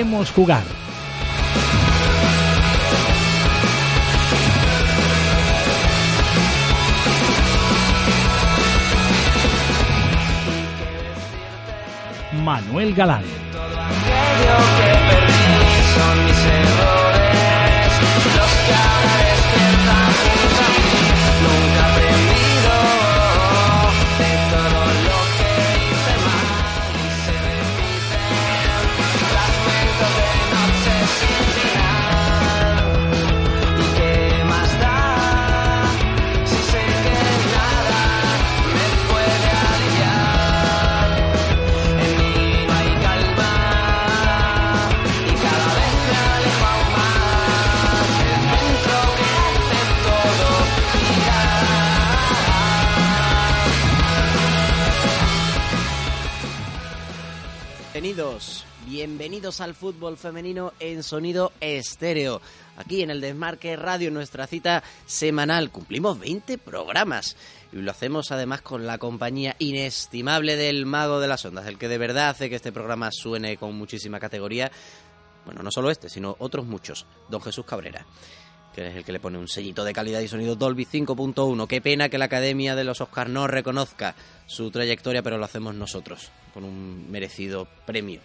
podemos jugar. Manuel Galán. Bienvenidos, al fútbol femenino en sonido estéreo. Aquí en el Desmarque Radio, nuestra cita semanal. Cumplimos 20 programas y lo hacemos además con la compañía inestimable del mago de las ondas, el que de verdad hace que este programa suene con muchísima categoría. Bueno, no solo este, sino otros muchos. Don Jesús Cabrera que es el que le pone un sellito de calidad y sonido Dolby 5.1. Qué pena que la Academia de los Oscars no reconozca su trayectoria, pero lo hacemos nosotros, con un merecido premio.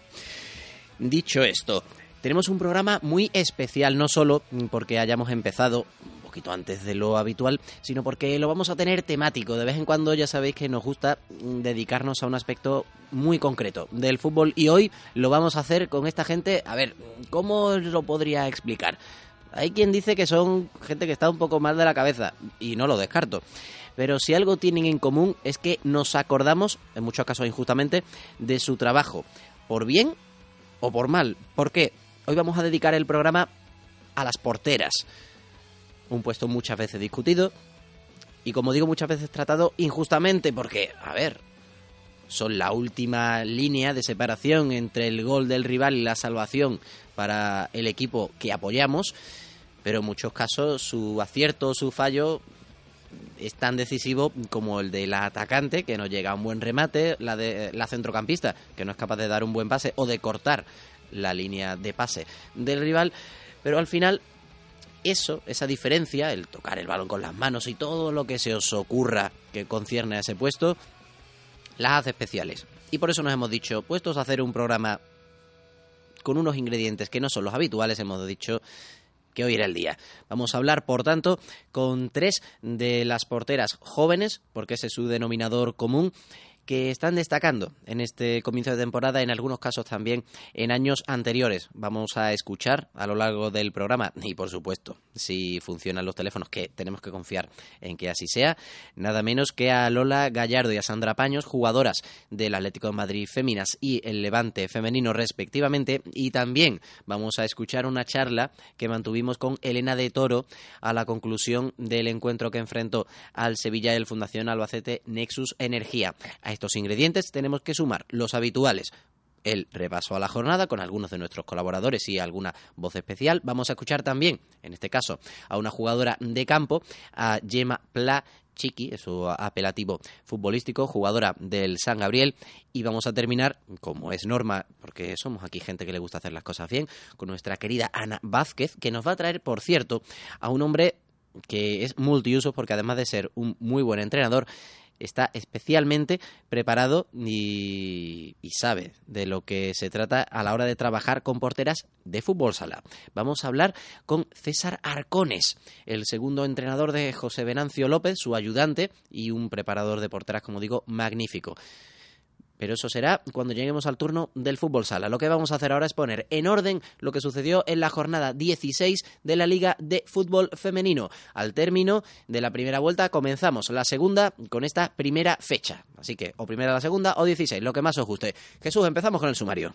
Dicho esto, tenemos un programa muy especial, no solo porque hayamos empezado un poquito antes de lo habitual, sino porque lo vamos a tener temático. De vez en cuando ya sabéis que nos gusta dedicarnos a un aspecto muy concreto del fútbol y hoy lo vamos a hacer con esta gente. A ver, ¿cómo lo podría explicar? Hay quien dice que son gente que está un poco mal de la cabeza y no lo descarto. Pero si algo tienen en común es que nos acordamos, en muchos casos injustamente, de su trabajo, por bien o por mal. ¿Por qué? Hoy vamos a dedicar el programa a las porteras. Un puesto muchas veces discutido y como digo muchas veces tratado injustamente porque, a ver, son la última línea de separación entre el gol del rival y la salvación para el equipo que apoyamos pero en muchos casos su acierto o su fallo es tan decisivo como el de la atacante, que no llega a un buen remate, la de la centrocampista, que no es capaz de dar un buen pase o de cortar la línea de pase del rival, pero al final eso, esa diferencia, el tocar el balón con las manos y todo lo que se os ocurra que concierne a ese puesto, las hace especiales. Y por eso nos hemos dicho, puestos a hacer un programa con unos ingredientes que no son los habituales, hemos dicho que hoy era el día. Vamos a hablar, por tanto, con tres de las porteras jóvenes, porque ese es su denominador común, que están destacando en este comienzo de temporada, en algunos casos también en años anteriores. Vamos a escuchar a lo largo del programa y, por supuesto, si funcionan los teléfonos, que tenemos que confiar en que así sea, nada menos que a Lola Gallardo y a Sandra Paños, jugadoras del Atlético de Madrid Féminas y el Levante Femenino respectivamente, y también vamos a escuchar una charla que mantuvimos con Elena de Toro a la conclusión del encuentro que enfrentó al Sevilla y el Fundación Albacete Nexus Energía estos ingredientes tenemos que sumar los habituales, el repaso a la jornada con algunos de nuestros colaboradores y alguna voz especial. Vamos a escuchar también, en este caso, a una jugadora de campo, a Gemma Pla su apelativo futbolístico, jugadora del San Gabriel. Y vamos a terminar, como es norma, porque somos aquí gente que le gusta hacer las cosas bien, con nuestra querida Ana Vázquez, que nos va a traer, por cierto, a un hombre que es multiuso, porque además de ser un muy buen entrenador, está especialmente preparado y, sabe de lo que se trata a la hora de trabajar con porteras de fútbol sala. Vamos a hablar con César Arcones, el segundo entrenador de José Venancio López, su ayudante y un preparador de porteras, como digo, magnífico pero eso será cuando lleguemos al turno del fútbol sala. Lo que vamos a hacer ahora es poner en orden lo que sucedió en la jornada 16 de la Liga de Fútbol Femenino. Al término de la primera vuelta comenzamos la segunda con esta primera fecha. Así que o primera la segunda o 16, lo que más os guste. Jesús, empezamos con el sumario.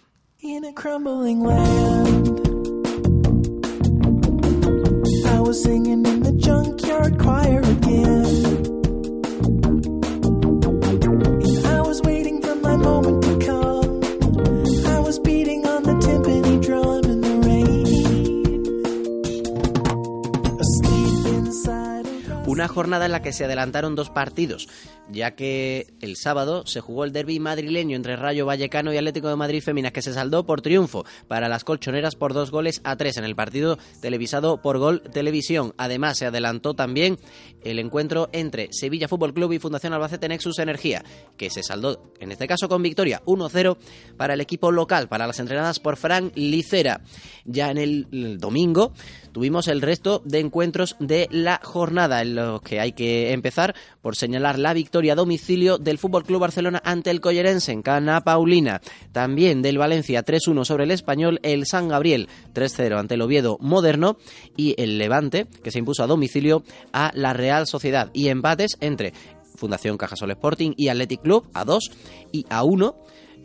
Una jornada en la que se adelantaron dos partidos, ya que el sábado se jugó el derby madrileño entre Rayo Vallecano y Atlético de Madrid Féminas, que se saldó por triunfo para las colchoneras por dos goles a tres en el partido televisado por Gol Televisión. Además, se adelantó también el encuentro entre Sevilla Fútbol Club y Fundación Albacete Nexus Energía, que se saldó en este caso con victoria 1-0 para el equipo local, para las entrenadas por Frank Licera. Ya en el domingo tuvimos el resto de encuentros de la jornada, en los que hay que empezar por señalar la victoria a domicilio del Fútbol Club Barcelona ante el Collerense en Cana Paulina, también del Valencia 3-1 sobre el Español, el San Gabriel 3-0 ante el Oviedo Moderno y el Levante, que se impuso a domicilio a la Real Sociedad. Y empates entre Fundación Cajasol Sporting y Athletic Club a 2 y a 1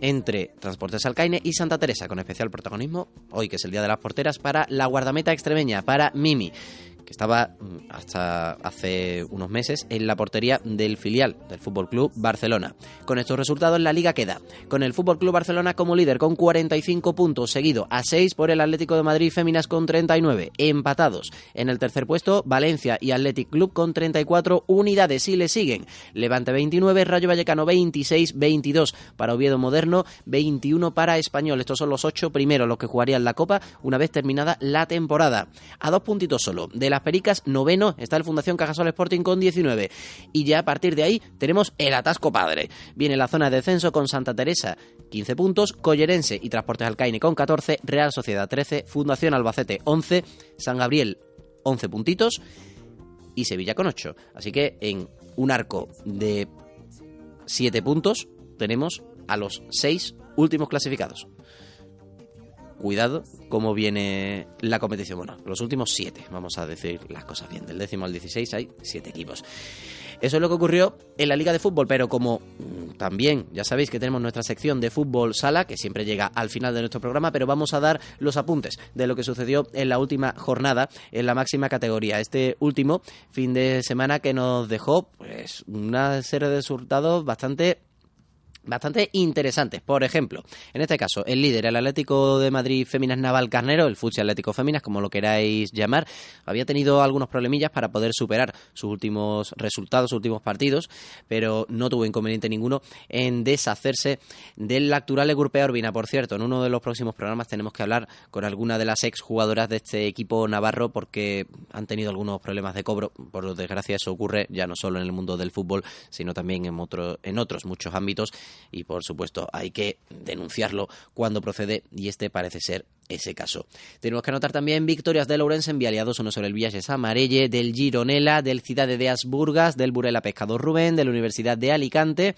entre Transportes Alcaine y Santa Teresa, con especial protagonismo hoy, que es el Día de las Porteras, para la guardameta extremeña, para Mimi que estaba mm, hasta hace unos meses en la portería del filial del Fútbol Club Barcelona. Con estos resultados la liga queda con el Fútbol Club Barcelona como líder con 45 puntos, seguido a 6 por el Atlético de Madrid Féminas con 39, empatados. En el tercer puesto Valencia y Athletic Club con 34 unidades y le siguen Levante 29, Rayo Vallecano 26, 22 para Oviedo Moderno, 21 para Español. Estos son los ocho primeros los que jugarían la Copa una vez terminada la temporada. A dos puntitos solo de la las Pericas, noveno está el Fundación Cajasol Sporting con 19. Y ya a partir de ahí tenemos el atasco padre. Viene la zona de descenso con Santa Teresa, 15 puntos, Collerense y Transportes Alcaine con 14, Real Sociedad 13, Fundación Albacete 11, San Gabriel 11 puntitos y Sevilla con 8. Así que en un arco de 7 puntos tenemos a los 6 últimos clasificados cuidado cómo viene la competición. Bueno, los últimos siete, vamos a decir las cosas bien. Del décimo al 16 hay siete equipos. Eso es lo que ocurrió en la Liga de Fútbol, pero como mm, también ya sabéis que tenemos nuestra sección de fútbol sala, que siempre llega al final de nuestro programa, pero vamos a dar los apuntes de lo que sucedió en la última jornada en la máxima categoría. Este último fin de semana que nos dejó pues una serie de resultados bastante bastante interesantes. Por ejemplo, en este caso, el líder, el Atlético de Madrid Féminas Naval Carnero, el Futsi Atlético Féminas, como lo queráis llamar, había tenido algunos problemillas para poder superar sus últimos resultados, sus últimos partidos, pero no tuvo inconveniente ninguno en deshacerse del actual Grupea Urbina. Por cierto, en uno de los próximos programas tenemos que hablar con alguna de las ex jugadoras de este equipo navarro porque han tenido algunos problemas de cobro. Por desgracia, eso ocurre ya no solo en el mundo del fútbol, sino también en, otro, en otros muchos ámbitos y por supuesto hay que denunciarlo cuando procede y este parece ser ese caso. Tenemos que anotar también victorias de Lourenço en Vialiados, uno sobre el Villages Amarelle, del Gironela, del Ciudad de Asburgas, del Burela Pescador Rubén, de la Universidad de Alicante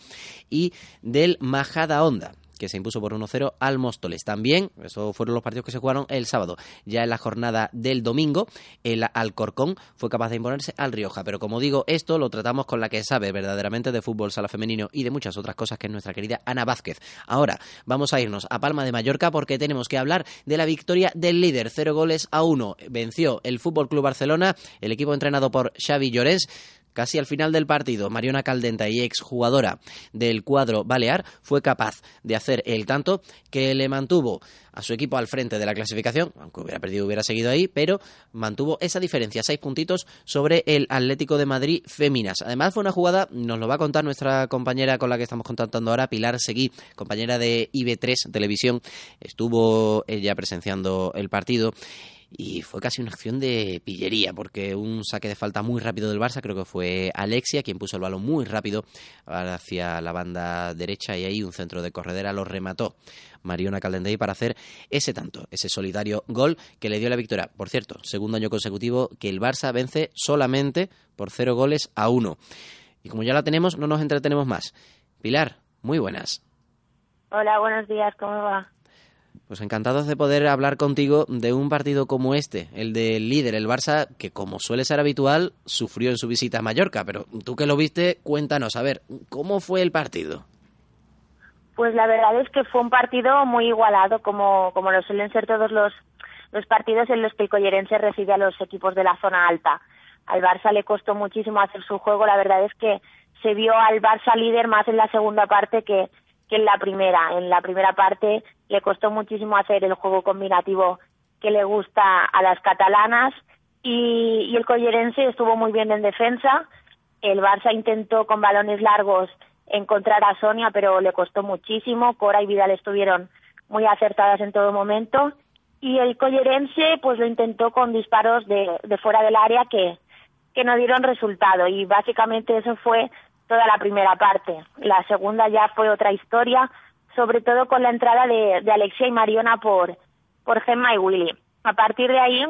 y del Majada Honda que se impuso por 1-0 al Móstoles. También, esos fueron los partidos que se jugaron el sábado. Ya en la jornada del domingo, el Alcorcón fue capaz de imponerse al Rioja. Pero como digo, esto lo tratamos con la que sabe verdaderamente de fútbol sala femenino y de muchas otras cosas, que es nuestra querida Ana Vázquez. Ahora, vamos a irnos a Palma de Mallorca porque tenemos que hablar de la victoria del líder. Cero goles a uno. Venció el Fútbol Club Barcelona, el equipo entrenado por Xavi Llorens Casi al final del partido, Mariona Caldenta y exjugadora del cuadro balear fue capaz de hacer el tanto que le mantuvo a su equipo al frente de la clasificación, aunque hubiera perdido hubiera seguido ahí, pero mantuvo esa diferencia, seis puntitos sobre el Atlético de Madrid Féminas. Además fue una jugada, nos lo va a contar nuestra compañera con la que estamos contactando ahora, Pilar Seguí, compañera de IB3 Televisión, estuvo ella presenciando el partido y fue casi una acción de pillería porque un saque de falta muy rápido del Barça, creo que fue Alexia quien puso el balón muy rápido hacia la banda derecha y ahí un centro de corredera lo remató Mariona Caldendey para hacer ese tanto, ese solidario gol que le dio la victoria. Por cierto, segundo año consecutivo que el Barça vence solamente por cero goles a uno. Y como ya la tenemos, no nos entretenemos más. Pilar, muy buenas. Hola, buenos días, ¿cómo va? Pues encantados de poder hablar contigo de un partido como este, el del líder, el Barça, que como suele ser habitual, sufrió en su visita a Mallorca. Pero tú que lo viste, cuéntanos, a ver, ¿cómo fue el partido? Pues la verdad es que fue un partido muy igualado, como, como lo suelen ser todos los, los partidos en los que el Collerense recibe a los equipos de la zona alta. Al Barça le costó muchísimo hacer su juego, la verdad es que se vio al Barça líder más en la segunda parte que, que en la primera. En la primera parte le costó muchísimo hacer el juego combinativo que le gusta a las catalanas y, el Collerense estuvo muy bien en defensa. El Barça intentó con balones largos encontrar a Sonia, pero le costó muchísimo. Cora y Vidal estuvieron muy acertadas en todo momento. Y el Collerense pues lo intentó con disparos de, de fuera del área que, que no dieron resultado. Y básicamente eso fue toda la primera parte. La segunda ya fue otra historia, sobre todo con la entrada de, de Alexia y Mariona por, por Gemma y Willy. A partir de ahí,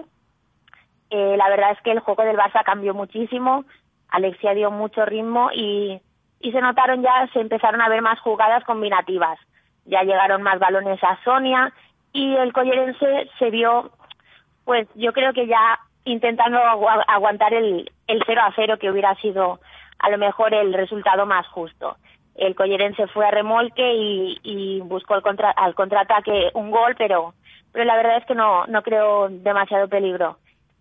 eh, la verdad es que el juego del Barça cambió muchísimo, Alexia dio mucho ritmo y, y se notaron ya, se empezaron a ver más jugadas combinativas. Ya llegaron más balones a Sonia y el Collerense se vio, pues yo creo que ya intentando aguantar el, el 0 a 0 que hubiera sido a lo mejor el resultado más justo. El Collerense fue a remolque y, buscó el contra, al contraataque un gol, pero, pero la verdad es que no, no creo demasiado peligro.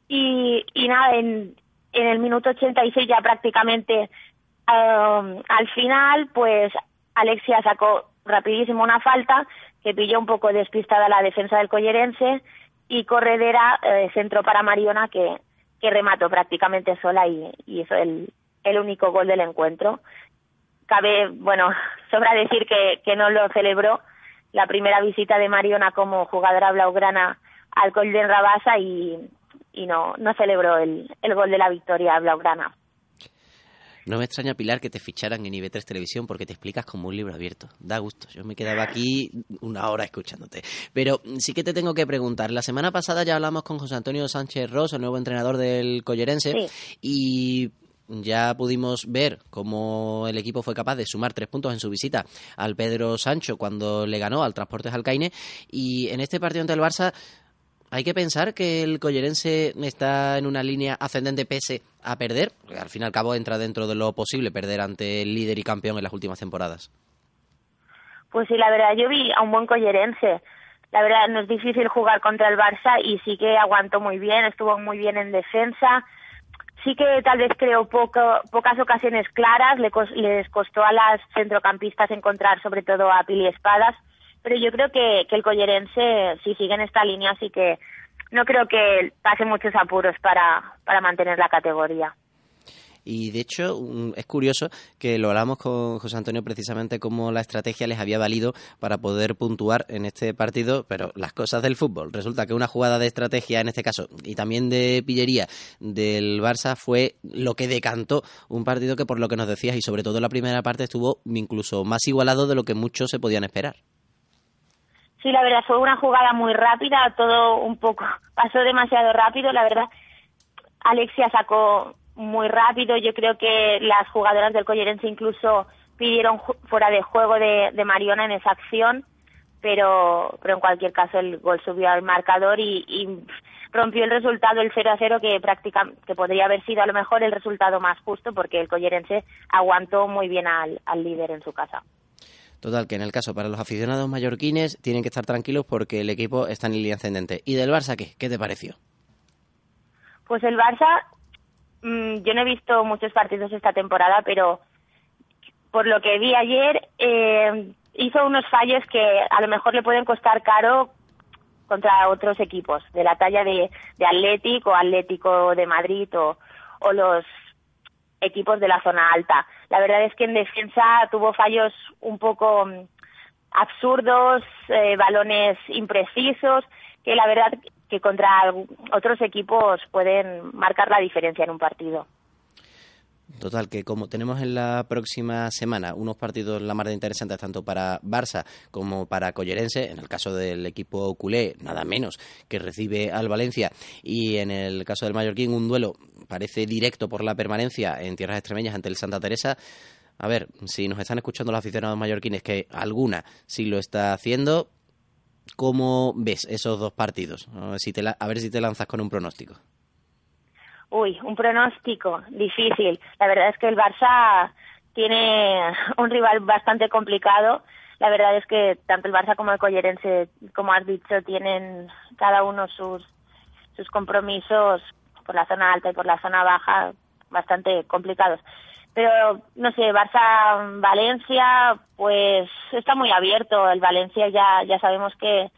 Y, y nada, en, en el minuto 86 ya prácticamente um, al final, pues Alexia sacó rapidísimo una falta que pilló un poco despistada la defensa del Collerense y Corredera eh, para Mariona que, que remató prácticamente sola y, y hizo el, el único gol del encuentro. Cabe, bueno, sobra decir que, que no lo celebró la primera visita de Mariona como jugadora blaugrana al Golden Rabasa y, y no, no celebró el, el gol de la victoria blaugrana. No me extraña, Pilar, que te ficharan en IB3 Televisión porque te explicas como un libro abierto. Da gusto. Yo me quedaba aquí una hora escuchándote. Pero sí que te tengo que preguntar. La semana pasada ya hablamos con José Antonio Sánchez Ross, el nuevo entrenador del Collerense, y ya pudimos ver cómo el equipo fue capaz de sumar tres puntos en su visita al Pedro Sancho cuando le ganó al Transportes Alcaine y en este partido ante el Barça hay que pensar que el collerense está en una línea ascendente pese a perder, al fin y al cabo entra dentro de lo posible perder ante el líder y campeón en las últimas temporadas. Pues sí, la verdad, yo vi a un buen collerense. La verdad, no es difícil jugar contra el Barça y sí que aguantó muy bien, estuvo muy bien en defensa, sí que tal vez poco, pocas ocasiones claras, les costó a las centrocampistas encontrar sobre todo a Pili Espadas, pero yo creo que, que el Collerense si sigue en esta línea, así que no creo que pase muchos apuros para, para mantener la categoría. Y de hecho, es curioso que lo hablamos con José Antonio precisamente cómo la estrategia les había valido para poder puntuar en este partido, pero las cosas del fútbol. Resulta que una jugada de estrategia, en este caso, y también de pillería del Barça, fue lo que decantó un partido que, por lo que nos decías, y sobre todo la primera parte, estuvo incluso más igualado de lo que muchos se podían esperar. Sí, la verdad, fue una jugada muy rápida, todo un poco, pasó demasiado rápido, la verdad. Alexia sacó muy rápido. Yo creo que las jugadoras del Collerense incluso pidieron fuera de juego de, de, Mariona en esa acción, pero, pero en cualquier caso el gol subió al marcador y, y rompió el resultado el 0 a 0 que prácticamente que podría haber sido a lo mejor el resultado más justo porque el Collerense aguantó muy bien al, al líder en su casa. Total, que en el caso para los aficionados mallorquines tienen que estar tranquilos porque el equipo está en línea ascendente. ¿Y del Barça qué? ¿Qué te pareció? Pues el Barça Mm, yo no he visto muchos partidos esta temporada, pero por lo que vi ayer, eh, hizo unos fallos que a lo mejor le pueden costar caro contra otros equipos de la talla de, de Atlético Atlético de Madrid o, o los equipos de la zona alta. La verdad es que en defensa tuvo fallos un poco mm, absurdos, eh, balones imprecisos, que la verdad que contra otros equipos pueden marcar la diferencia en un partido. Total, que como tenemos en la próxima semana unos partidos la más interesantes tanto para Barça como para Collerense, en el caso del equipo culé, nada menos que recibe al Valencia, y en el caso del Mallorquín, un duelo parece directo por la permanencia en tierras extremeñas ante el Santa Teresa. A ver, si nos están escuchando los aficionados mallorquines, que alguna sí lo está haciendo, ¿Cómo ves esos dos partidos? A ver, si te a ver si te lanzas con un pronóstico. Uy, un pronóstico difícil. La verdad es que el Barça tiene un rival bastante complicado. La verdad es que tanto el Barça como el Collerense, como has dicho, tienen cada uno sus, sus compromisos por la zona alta y por la zona baja bastante complicados pero no sé, Barça-Valencia, pues está muy abierto. El Valencia ya, ya sabemos que,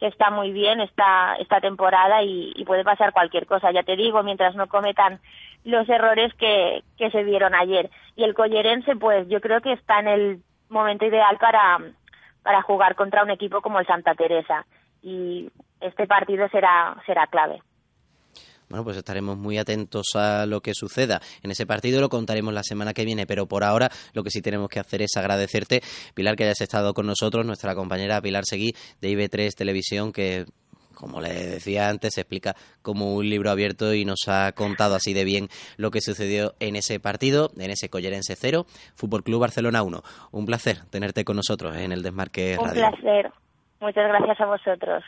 que está muy bien esta, esta temporada y, puede pasar cualquier cosa, ya te digo, mientras no cometan los errores que, que se vieron ayer. Y el Collerense, pues yo creo que está en el momento ideal para, para jugar contra un equipo como el Santa Teresa. Y este partido será, será clave. Bueno, pues estaremos muy atentos a lo que suceda en ese partido, lo contaremos la semana que viene, pero por ahora lo que sí tenemos que hacer es agradecerte, Pilar, que hayas estado con nosotros, nuestra compañera Pilar Seguí de IB3 Televisión, que como le decía antes, se explica como un libro abierto y nos ha contado así de bien lo que sucedió en ese partido, en ese Collerense 0, Fútbol Club Barcelona 1. Un placer tenerte con nosotros en el Desmarque Radio. Un placer. Muchas gracias a vosotros.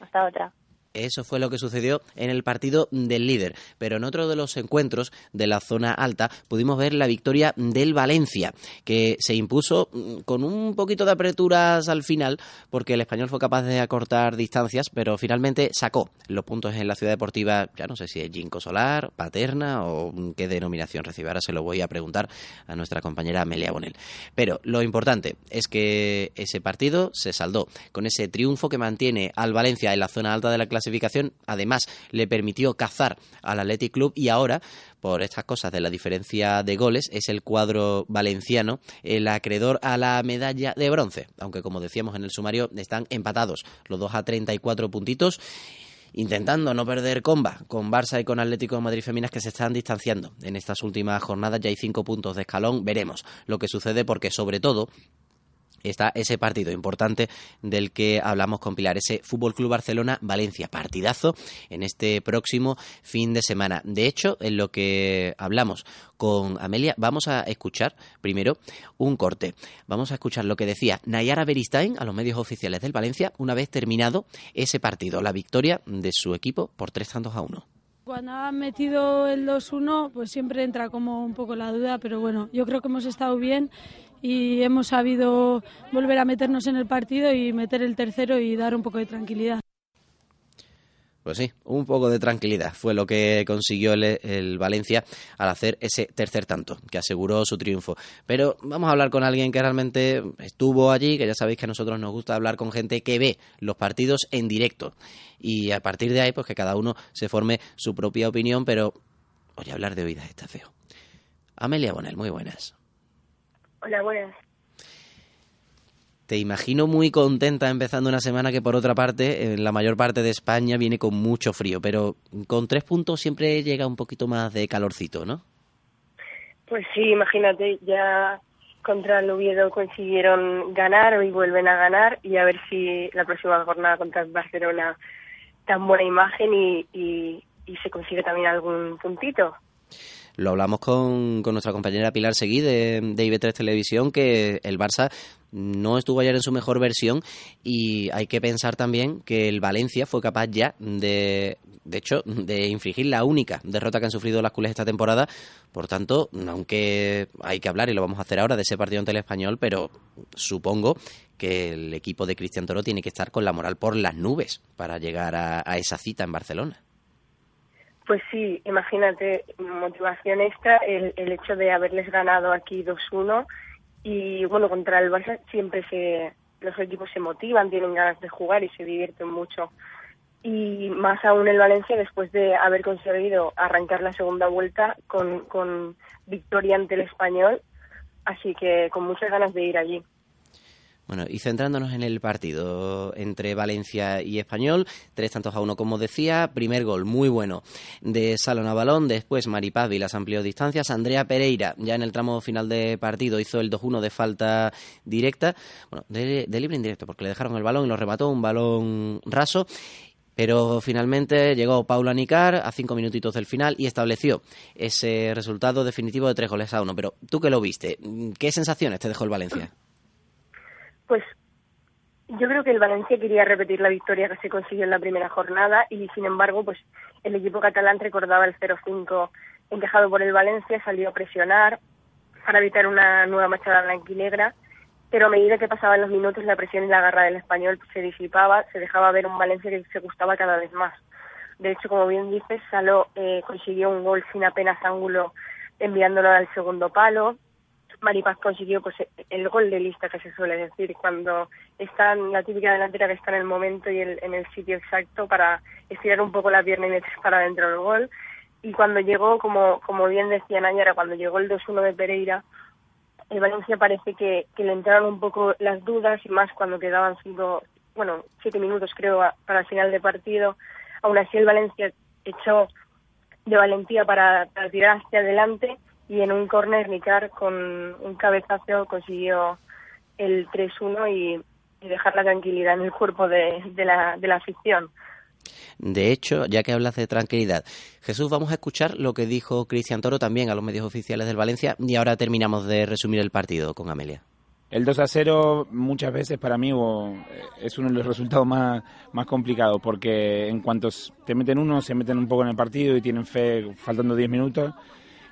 Hasta otra. Eso fue lo que sucedió en el partido del líder. Pero en otro de los encuentros de la zona alta pudimos ver la victoria del Valencia, que se impuso mm, con un poquito de aperturas al final, porque el español fue capaz de acortar distancias, pero finalmente sacó los puntos en la ciudad deportiva, ya no sé si es Jinco Solar, Paterna o qué denominación recibe. Ahora se lo voy a preguntar a nuestra compañera Amelia Bonel. Pero lo importante es que ese partido se saldó con ese triunfo que mantiene al Valencia en la zona alta de la clase clasificación, además le permitió cazar al Athletic Club y ahora, por estas cosas de la diferencia de goles, es el cuadro valenciano el acreedor a la medalla de bronce, aunque como decíamos en el sumario están empatados los dos a 34 puntitos intentando no perder comba con Barça y con Atlético de Madrid Feminas que se están distanciando en estas últimas jornadas. Ya hay cinco puntos de escalón. Veremos lo que sucede porque, sobre todo, está ese partido importante del que hablamos con Pilar, ese Fútbol Club Barcelona Valencia, partidazo en este próximo fin de semana. De hecho, en lo que hablamos con Amelia, vamos a escuchar primero un corte. Vamos a escuchar lo que decía Nayara Beristain a los medios oficiales del Valencia una vez terminado ese partido, la victoria de su equipo por tres tantos a uno. Cuando han metido el 2-1, pues siempre entra como un poco la duda, pero bueno, yo creo que hemos estado bien y hemos sabido volver a meternos en el partido y meter el tercero y dar un poco de tranquilidad. Pues sí, un poco de tranquilidad fue lo que consiguió el, Valencia al hacer ese tercer tanto, que aseguró su triunfo. Pero vamos a hablar con alguien que realmente estuvo allí, que ya sabéis que a nosotros nos gusta hablar con gente que ve los partidos en directo. Y a partir de ahí, pues que cada uno se forme su propia opinión, pero oye, hablar de oídas está feo. Amelia Bonel, muy buenas. Hola, buenas. Te imagino muy contenta empezando una semana que por otra parte, en la mayor parte de España viene con mucho frío, pero con tres puntos siempre llega un poquito más de calorcito, ¿no? Pues sí, imagínate, ya contra el Oviedo consiguieron ganar, hoy vuelven a ganar y a ver si la próxima jornada contra el Barcelona tan buena imagen y, y, y se consigue también algún puntito. Lo hablamos con, con nuestra compañera Pilar Seguí de, de IB3 Televisión, que el Barça no estuvo ayer en su mejor versión y hay que pensar también que el Valencia fue capaz ya de, de hecho, de infligir la única derrota que han sufrido las culés esta temporada. Por tanto, aunque hay que hablar y lo vamos a hacer ahora de ese partido ante el español, pero supongo que el equipo de Cristian Toro tiene que estar con la moral por las nubes para llegar a esa cita en Barcelona. Pues sí, imagínate, motivación extra el, el hecho de haberles ganado aquí 2-1 y bueno, contra el Barça siempre se los equipos se motivan, tienen ganas de jugar y se divierten mucho. Y más aún el Valencia después de haber conseguido arrancar la segunda vuelta con, con victoria ante el español, así que con muchas ganas de ir allí. Bueno, y centrándonos en el partido entre Valencia y Español, tres tantos a uno, como decía, primer gol muy bueno de Salón a balón, después Maripaz las amplió distancias, Andrea Pereira ya en el tramo final de partido hizo el 2-1 de falta directa, bueno, de, libre indirecto, porque le dejaron el balón y lo remató, un balón raso, pero finalmente llegó Paula Nicar a cinco minutitos del final y estableció ese resultado definitivo de tres goles a uno. Pero tú que lo viste, ¿qué sensaciones te dejó el Valencia? Pues yo creo que el Valencia quería repetir la victoria que se consiguió en la primera jornada y sin embargo pues el equipo catalán recordaba el 0-5 encajado por el Valencia, salió a presionar para evitar una nueva machada blanquinegra, pero a medida que pasaban los minutos la presión y la garra del español se disipaba, se dejaba ver un Valencia que se gustaba cada vez más. De hecho, como bien dices, Saló eh, consiguió un gol sin apenas ángulo enviándolo al segundo palo, Maripaz consiguió pues el gol de lista que se suele decir cuando está en la típica delantera que está en el momento y en el sitio exacto para estirar un poco la pierna y meter para dentro del gol. Y cuando llegó como como bien decía Nayara cuando llegó el 2-1 de Pereira el Valencia parece que, que le entraron un poco las dudas y más cuando quedaban cinco bueno siete minutos creo para el final de partido. Aún así el Valencia echó de valentía para, para tirar hacia adelante y en un córner Nicar con un cabezazo consiguió el 3-1 y, dejar la tranquilidad en el cuerpo de, la, de la afición. De hecho, ya que hablas de tranquilidad, Jesús, vamos a escuchar lo que dijo Cristian Toro también a los medios oficiales del Valencia y ahora terminamos de resumir el partido con Amelia. El 2 a 0 muchas veces para mí es uno de los resultados más, más complicados porque en cuanto te meten uno, se meten un poco en el partido y tienen fe faltando 10 minutos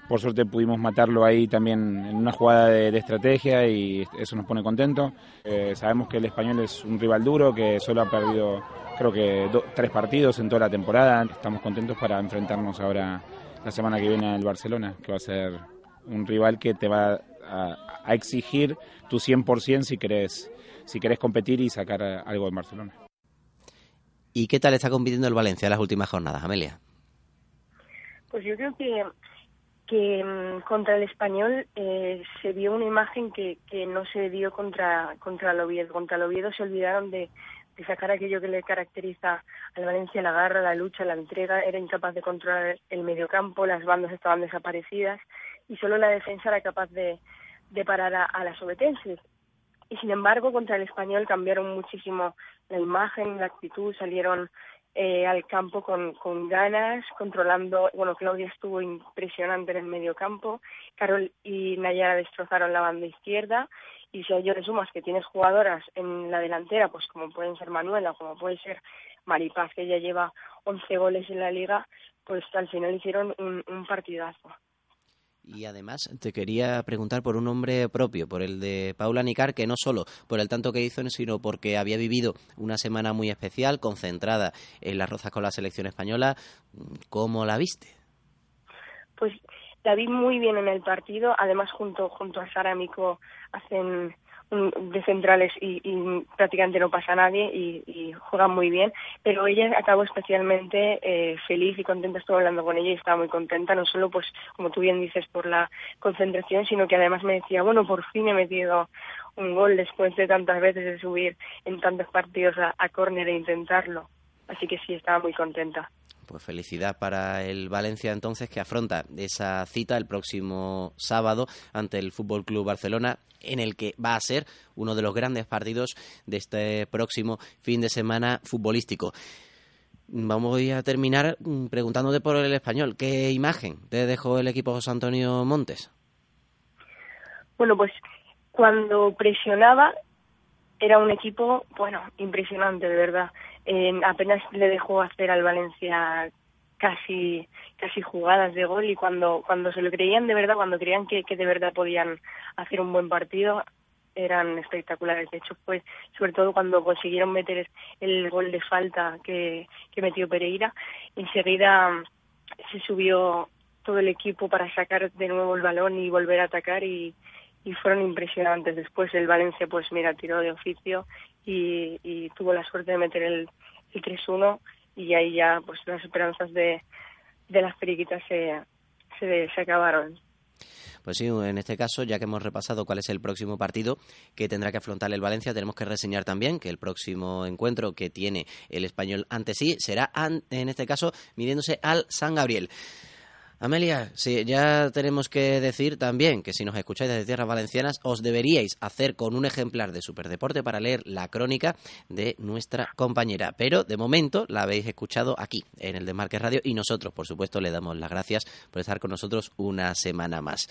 por suerte pudimos matarlo ahí también en una jugada de, estrategia y eso nos pone contentos. Eh, sabemos que el español es un rival duro, que solo ha perdido creo que tres partidos en toda la temporada. Estamos contentos para enfrentarnos ahora la semana que viene al Barcelona, que va a ser un rival que te va a, a exigir tu 100% si querés, si querés competir y sacar algo en Barcelona. ¿Y qué tal está compitiendo el Valencia en las últimas jornadas, Amelia? Pues yo creo que que mm, contra el español eh, se vio una imagen que, que no se vio contra, contra el Oviedo. Contra el Oviedo se olvidaron de, de sacar aquello que le caracteriza al Valencia, la garra, la lucha, la entrega. Era incapaz de controlar el mediocampo, las bandas estaban desaparecidas y solo la defensa era capaz de, de parar a, a las obetenses. Y sin embargo, contra el español cambiaron muchísimo la imagen, la actitud, salieron eh, al campo con, con ganas, controlando, bueno, Claudia estuvo impresionante en el medio campo, Carol y Nayara destrozaron la banda izquierda, y si a ello que tienes jugadoras en la delantera, pues como pueden ser Manuela, como puede ser Maripaz, que ya lleva 11 goles en la liga, pues al final hicieron un, un partidazo. Y además te quería preguntar por un nombre propio, por el de Paula Nicar, que no solo por el tanto que hizo, sino porque había vivido una semana muy especial, concentrada en las rozas con la selección española. ¿Cómo la viste? Pues la vi muy bien en el partido, además junto junto a Sara Mico hacen de centrales y, prácticamente no pasa nadie y, y, juegan muy bien, pero ella acabó especialmente eh, feliz y contenta, estuve hablando con ella y estaba muy contenta, no solo pues como tú bien dices por la concentración, sino que además me decía, bueno, por fin he metido un gol después de tantas veces de subir en tantos partidos a, a córner e intentarlo, así que sí, estaba muy contenta. Pues felicidad para el Valencia entonces que afronta esa cita el próximo sábado ante el Fútbol Club Barcelona en el que va a ser uno de los grandes partidos de este próximo fin de semana futbolístico. Vamos a terminar mm, preguntándote por el español. ¿Qué imagen te dejó el equipo José Antonio Montes? Bueno, pues cuando presionaba era un equipo, bueno, impresionante, de verdad. Apenas le dejó hacer al Valencia casi casi jugadas de gol y cuando cuando se lo creían de verdad cuando creían que, que de verdad podían hacer un buen partido eran espectaculares de hecho pues sobre todo cuando consiguieron meter el gol de falta que, que metió Pereira enseguida se subió todo el equipo para sacar de nuevo el balón y volver a atacar y, y fueron impresionantes después el Valencia pues mira tiró de oficio y, y tuvo la suerte de meter el, el 3-1 y ahí ya pues las esperanzas de, de las periquitas se, se, se acabaron. Pues sí, en este caso, ya que hemos repasado cuál es el próximo partido que tendrá que afrontar el Valencia, tenemos que reseñar también que el próximo encuentro que tiene el español ante sí será, en este caso, midiéndose al San Gabriel. Amelia, sí, ya tenemos que decir también que si nos escucháis desde tierras valencianas, os deberíais hacer con un ejemplar de Superdeporte para leer la crónica de nuestra compañera. Pero de momento la habéis escuchado aquí, en el Desmarque Radio, y nosotros, por supuesto, le damos las gracias por estar con nosotros una semana más.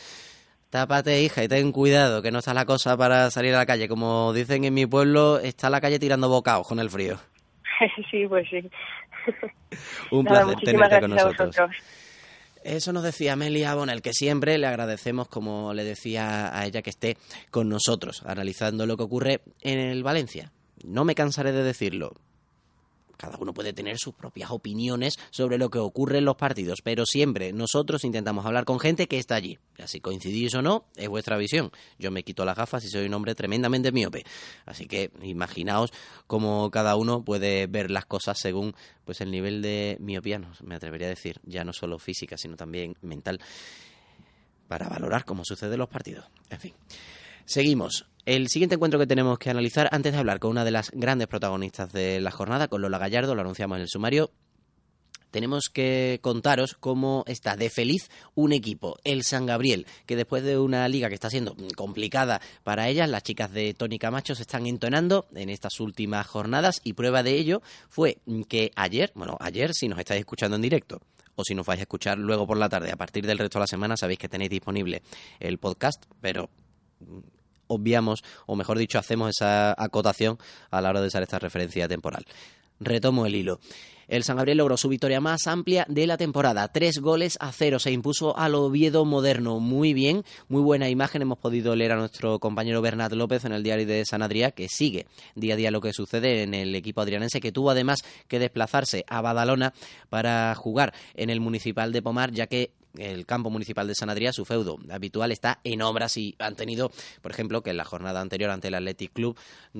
Tápate, hija, y ten cuidado, que no está la cosa para salir a la calle. Como dicen en mi pueblo, está la calle tirando bocaos con el frío. Sí, pues sí. Un placer tenerte con nosotros. Eso nos decía Amelia Bonel, que siempre le agradecemos, como le decía a ella, que esté con nosotros, analizando lo que ocurre en el Valencia. No me cansaré de decirlo. Cada uno puede tener sus propias opiniones sobre lo que ocurre en los partidos, pero siempre nosotros intentamos hablar con gente que está allí. Si coincidís o no, es vuestra visión. Yo me quito las gafas y soy un hombre tremendamente miope. Así que imaginaos cómo cada uno puede ver las cosas según pues el nivel de miopía, me atrevería a decir, ya no solo física, sino también mental, para valorar cómo suceden los partidos. En fin. Seguimos. El siguiente encuentro que tenemos que analizar, antes de hablar con una de las grandes protagonistas de la jornada, con Lola Gallardo, lo anunciamos en el sumario, tenemos que contaros cómo está de feliz un equipo, el San Gabriel, que después de una liga que está siendo complicada para ellas, las chicas de Tony Camacho se están entonando en estas últimas jornadas y prueba de ello fue que ayer, bueno, ayer si nos estáis escuchando en directo, o si nos vais a escuchar luego por la tarde, a partir del resto de la semana sabéis que tenéis disponible el podcast, pero obviamos, o mejor dicho, hacemos esa acotación a la hora de usar esta referencia temporal. Retomo el hilo. El San Gabriel logró su victoria más amplia de la temporada. Tres goles a cero. Se impuso al Oviedo moderno. Muy bien, muy buena imagen. Hemos podido leer a nuestro compañero Bernat López en el diario de San Adrià, que sigue día a día lo que sucede en el equipo adrianense, que tuvo además que desplazarse a Badalona para jugar en el Municipal de Pomar, ya que el campo municipal de San Adrià, su feudo habitual, está en obras y han tenido, por ejemplo, que en la jornada anterior ante el Athletic Club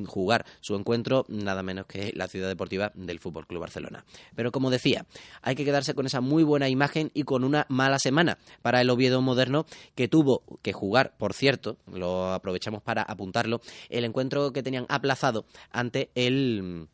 jugar su encuentro nada menos que la ciudad deportiva del Fútbol Club Barcelona. Pero como decía, hay que quedarse con esa muy buena imagen y con una mala semana para el Oviedo moderno que tuvo que jugar, por cierto, lo aprovechamos para apuntarlo, el encuentro que tenían aplazado ante el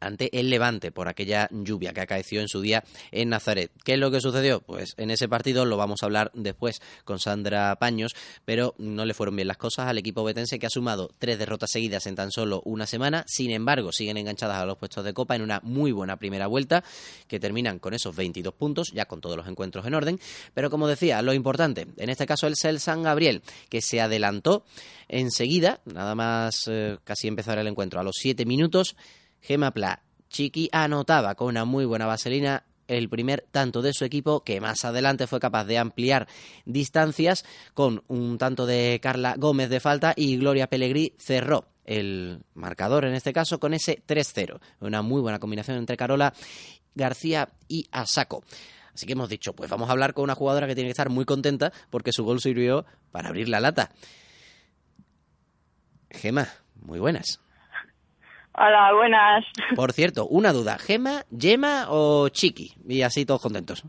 ante el Levante por aquella lluvia que acaeció en su día en Nazaret. ¿Qué es lo que sucedió? Pues en ese partido lo vamos a hablar después con Sandra Paños, pero no le fueron bien las cosas al equipo betense que ha sumado tres derrotas seguidas en tan solo una semana. Sin embargo, siguen enganchadas a los puestos de copa en una muy buena primera vuelta que terminan con esos 22 puntos, ya con todos los encuentros en orden. Pero como decía, lo importante, en este caso el Cel San Gabriel, que se adelantó enseguida, nada más eh, casi empezar el encuentro, a los siete minutos Gema Pla Chiqui anotaba con una muy buena vaselina el primer tanto de su equipo, que más adelante fue capaz de ampliar distancias con un tanto de Carla Gómez de falta y Gloria Pellegrí cerró el marcador en este caso con ese 3-0. Una muy buena combinación entre Carola García y Asaco. Así que hemos dicho, pues vamos a hablar con una jugadora que tiene que estar muy contenta porque su gol sirvió para abrir la lata. Gema, muy buenas. Hola, buenas. Por cierto, una duda, ¿Gema, Yema o Chiqui? Y así todos contentos.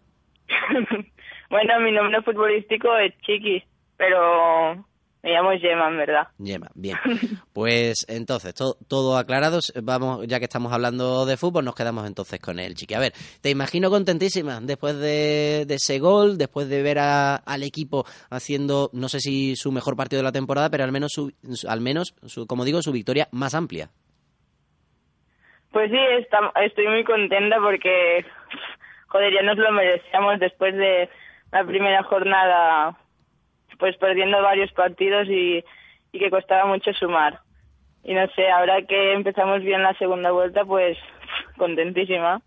bueno, mi nombre futbolístico es Chiqui, pero me llamo Yema, en verdad. Yema, bien. Pues entonces, todo, aclarado. Vamos, ya que estamos hablando de fútbol, nos quedamos entonces con el chiqui. A ver, te imagino contentísima después de, ese gol, después de ver al equipo haciendo, no sé si su mejor partido de la temporada, pero al menos, su, al menos como digo, su victoria más amplia. Pues sí, estoy muy contenta porque, joder, ya nos lo merecíamos después de la primera jornada, pues perdiendo varios partidos y, y que costaba mucho sumar. Y no sé, ahora que empezamos bien la segunda vuelta, pues contentísima.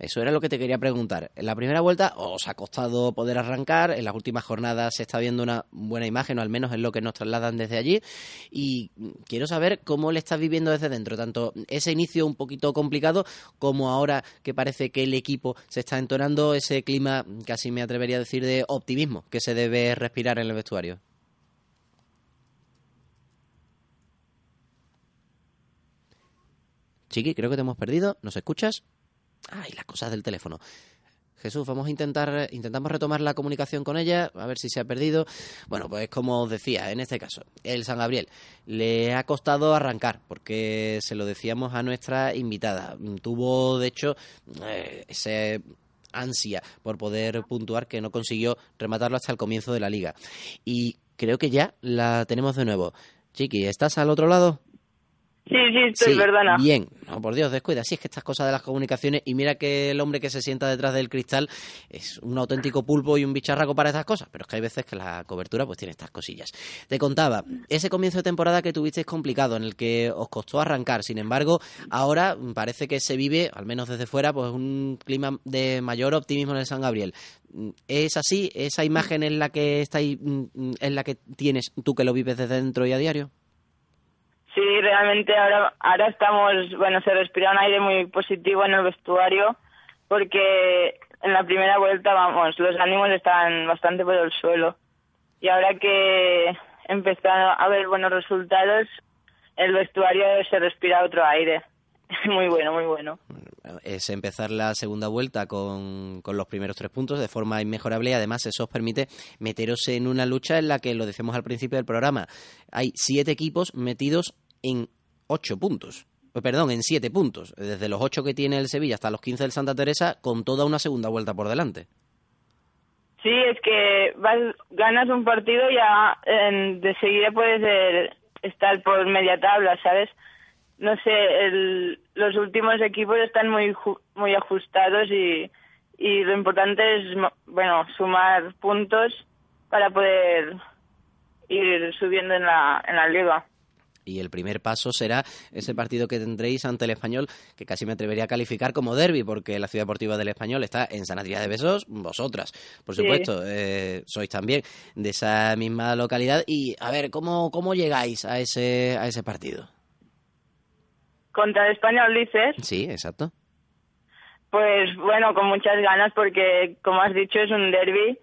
Eso era lo que te quería preguntar. En la primera vuelta os ha costado poder arrancar, en las últimas jornadas se está viendo una buena imagen, o al menos es lo que nos trasladan desde allí. Y quiero saber cómo le estás viviendo desde dentro, tanto ese inicio un poquito complicado como ahora que parece que el equipo se está entonando ese clima, casi me atrevería a decir, de optimismo que se debe respirar en el vestuario. Chiqui, creo que te hemos perdido. ¿Nos escuchas? Ay, las cosas del teléfono. Jesús, vamos a intentar, intentamos retomar la comunicación con ella, a ver si se ha perdido. Bueno, pues como os decía, en este caso, el San Gabriel le ha costado arrancar, porque se lo decíamos a nuestra invitada. Tuvo, de hecho, eh, ese ansia por poder puntuar que no consiguió rematarlo hasta el comienzo de la liga. Y creo que ya la tenemos de nuevo. Chiqui, ¿estás al otro lado? Sí, sí, estoy, perdona. Bien, no, por Dios, descuida. Sí, es que estas cosas de las comunicaciones, y mira que el hombre que se sienta detrás del cristal es un auténtico pulpo y un bicharraco para estas cosas, pero es que hay veces que la cobertura pues tiene estas cosillas. Te contaba, ese comienzo de temporada que tuvisteis complicado, en el que os costó arrancar, sin embargo, ahora parece que se vive, al menos desde fuera, pues un clima de mayor optimismo en el San Gabriel. ¿Es así? ¿Esa imagen en la que estáis, en la que tienes tú que lo vives desde dentro y a diario? Sí, realmente ahora, ahora estamos, bueno, se respira un aire muy positivo en el vestuario porque en la primera vuelta, vamos, los ánimos estaban bastante por el suelo. Y ahora que empezaron a haber buenos resultados, el vestuario se respira otro aire. muy bueno, muy bueno. Es empezar la segunda vuelta con, con, los primeros tres puntos de forma inmejorable y además eso os permite meteros en una lucha en la que, lo decimos al principio del programa, hay siete equipos metidos en ocho puntos. Eh, perdón, en siete puntos. Desde los ocho que tiene el Sevilla hasta los quince del Santa Teresa, con toda una segunda vuelta por delante. Sí, es que vas, ganas un partido y ya de seguida puedes estar por media tabla, ¿sabes? No sé, el, los últimos equipos están muy muy ajustados y, y lo importante es, bueno, sumar puntos para poder ir subiendo en la, en la liga. Y el primer paso será ese partido que tendréis ante el Español, que casi me atrevería a calificar como derby, porque la ciudad deportiva del Español está en San Adrián de Besos, vosotras, por supuesto, eh, sois también de esa misma localidad. Y a ver, ¿cómo, cómo llegáis a ese, a ese partido? ¿Contra el Español dices? Sí, exacto. Pues bueno, con muchas ganas, porque como has dicho, es un derby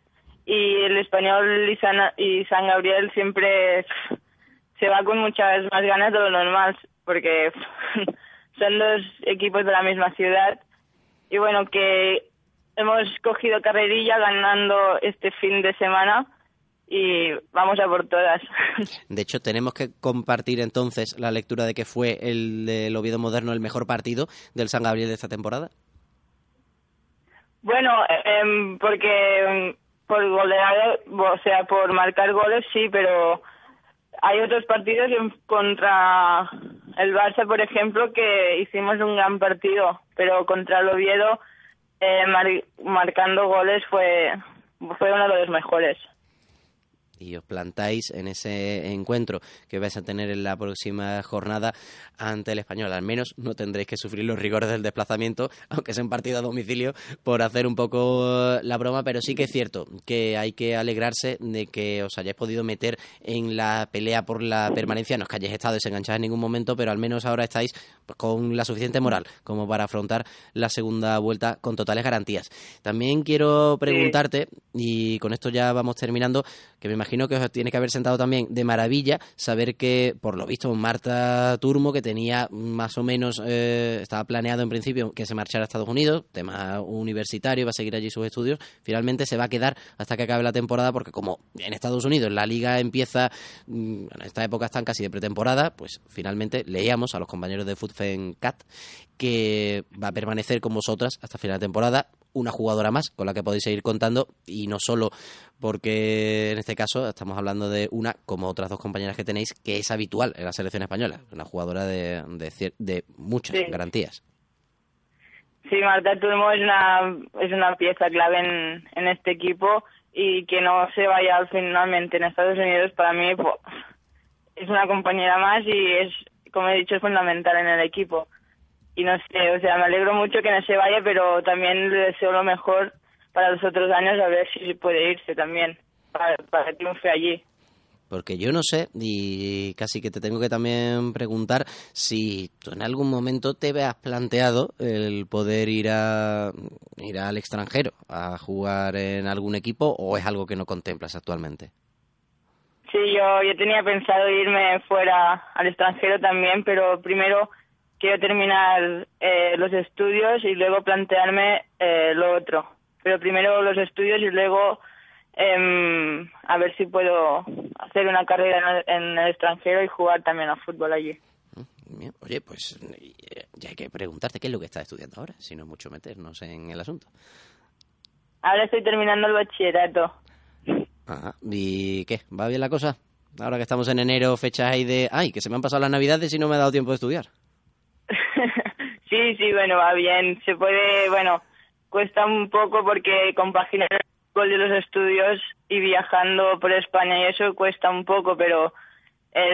y el Español y San, y San Gabriel siempre se va con muchas más ganas de lo normal, porque son dos equipos de la misma ciudad. Y bueno, que hemos cogido carrerilla ganando este fin de semana y vamos a por todas. De hecho, tenemos que compartir entonces la lectura de que fue el del Oviedo Moderno el mejor partido del San Gabriel de esta temporada. Bueno, em, porque em, por golear, o sea, por marcar goles sí, pero hay otros partidos contra el Barça, por ejemplo, que hicimos un gran partido, pero contra el Oviedo, eh, marcando goles, fue, fue uno de los mejores y os plantáis en ese encuentro que vais a tener en la próxima jornada ante el español. Al menos no tendréis que sufrir los rigores del desplazamiento, aunque sea un partido a domicilio, por hacer un poco la broma, pero sí que es cierto que hay que alegrarse de que os hayáis podido meter en la pelea por la permanencia. No es que hayáis estado desenganchados en ningún momento, pero al menos ahora estáis con la suficiente moral como para afrontar la segunda vuelta con totales garantías. También quiero preguntarte, y con esto ya vamos terminando, que me imagino que os tiene que haber sentado también de maravilla saber que, por lo visto, Marta Turmo, que tenía más o menos, eh, estaba planeado en principio que se marchara a Estados Unidos, tema universitario, va a seguir allí sus estudios, finalmente se va a quedar hasta que acabe la temporada, porque como en Estados Unidos la liga empieza, mm, en esta época están casi de pretemporada, pues finalmente leíamos a los compañeros de Footfen Cat que va a permanecer con vosotras hasta final de temporada una jugadora más con la que podéis seguir contando y no solo porque en este caso estamos hablando de una, como otras dos compañeras que tenéis, que es habitual en la selección española, una jugadora de, de, muchas garantías. Sí, Marta Turmo es una, es una pieza clave en, en este equipo y que no se vaya finalmente en Estados Unidos para mí pues, es una compañera más y es, como he dicho, es fundamental en el equipo y no sé, o sea, me alegro mucho que no se vaya, pero también le deseo lo mejor para los otros años, a ver si puede irse también, para, para que triunfe allí. Porque yo no sé, y casi que te tengo que también preguntar si tú en algún momento te veas planteado el poder ir a ir al extranjero a jugar en algún equipo o es algo que no contemplas actualmente. Sí, yo, yo tenía pensado irme fuera al extranjero también, pero primero quiero terminar eh, los estudios y luego plantearme eh, lo otro. Pero primero los estudios y luego em, a ver si puedo hacer una carrera en el, extranjero y jugar también a fútbol allí. Mm, oye, pues eh, ya hay que preguntarte qué es lo que estás estudiando ahora, si no es mucho meternos en el asunto. Ahora estoy terminando el bachillerato. Ajá. ¿Y qué? ¿Va bien la cosa? Ahora que estamos en enero, fechas ahí de... ¡Ay, que se me han pasado las navidades y no me ha dado tiempo de estudiar! sí, sí, bueno, va bien. Se puede, bueno, cuesta un poco porque compaginar el gol de los estudios y viajando por España y eso cuesta un poco, pero es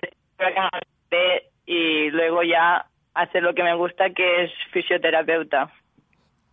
y luego ya hacer lo que me gusta, que es fisioterapeuta.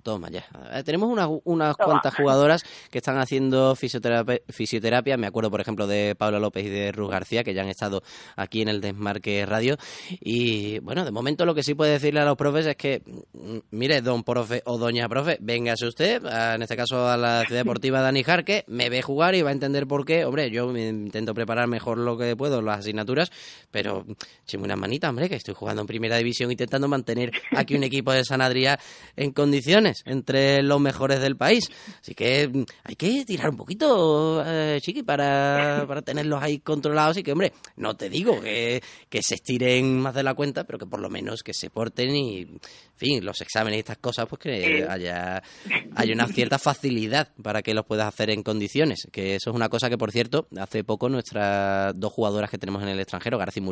Toma ya. Eh, tenemos unas, unas cuantas jugadoras que están haciendo fisioterapia, fisioterapia. Me acuerdo, por ejemplo, de Pablo López y de Ruz García, que ya han estado aquí en el Desmarque Radio. Y bueno, de momento lo que sí puede decirle a los profes es que, mm, mire, don profe o doña profe, véngase usted, en este caso a la ciudad deportiva Dani Jarque, me ve jugar y va a entender por qué. Hombre, yo intento preparar mejor lo que puedo las asignaturas, pero chime una manita, hombre, que estoy jugando en primera división intentando mantener aquí un equipo de Sanadría en condiciones entre los mejores del país. Así que mm, hay que tirar un poquito, eh, chiqui, para, para tenerlos ahí controlados y que, hombre, no te digo que, que se estiren más de la cuenta, pero que por lo menos que se porten y, en fin, los exámenes y estas cosas, pues que haya, haya una cierta facilidad para que los puedas hacer en condiciones. Que eso es una cosa que, por cierto, hace poco nuestras dos jugadoras que tenemos en el extranjero, García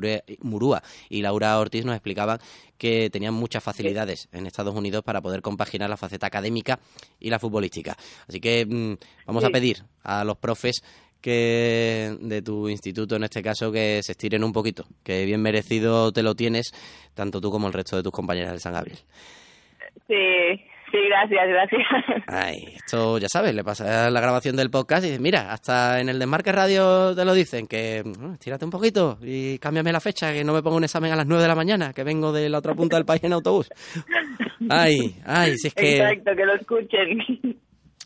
Murúa y Laura Ortiz, nos explicaban que tenían muchas facilidades en Estados Unidos para poder compaginar la faceta académica y la futbolística. Así que mm, vamos a pedir a los profes que de tu instituto en este caso que se estiren un poquito, que bien merecido te lo tienes tanto tú como el resto de tus compañeras de San Gabriel. Sí, Sí, gracias, gracias. Ay, esto ya sabes, le pasa la grabación del podcast y dices, mira, hasta en el Desmarque Radio te lo dicen, que estírate un poquito y cámbiame la fecha, que no me pongo un examen a las 9 de la mañana, que vengo de la otra punta del país en autobús. Ay, ay, si es que... Exacto, que lo escuchen.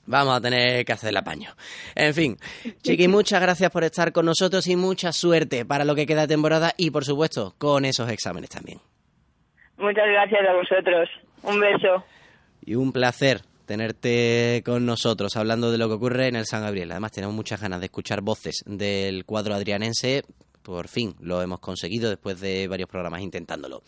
Vamos a tener que hacer el apaño. En fin, Chiqui, muchas gracias por estar con nosotros y mucha suerte para lo que queda de temporada y, por supuesto, con esos exámenes también. Muchas gracias a vosotros. Un beso y un placer tenerte con nosotros hablando de lo que ocurre en el San Gabriel. Además, tenemos muchas ganas de escuchar voces del cuadro adrianense. Por fin lo hemos conseguido después de varios programas intentándolo.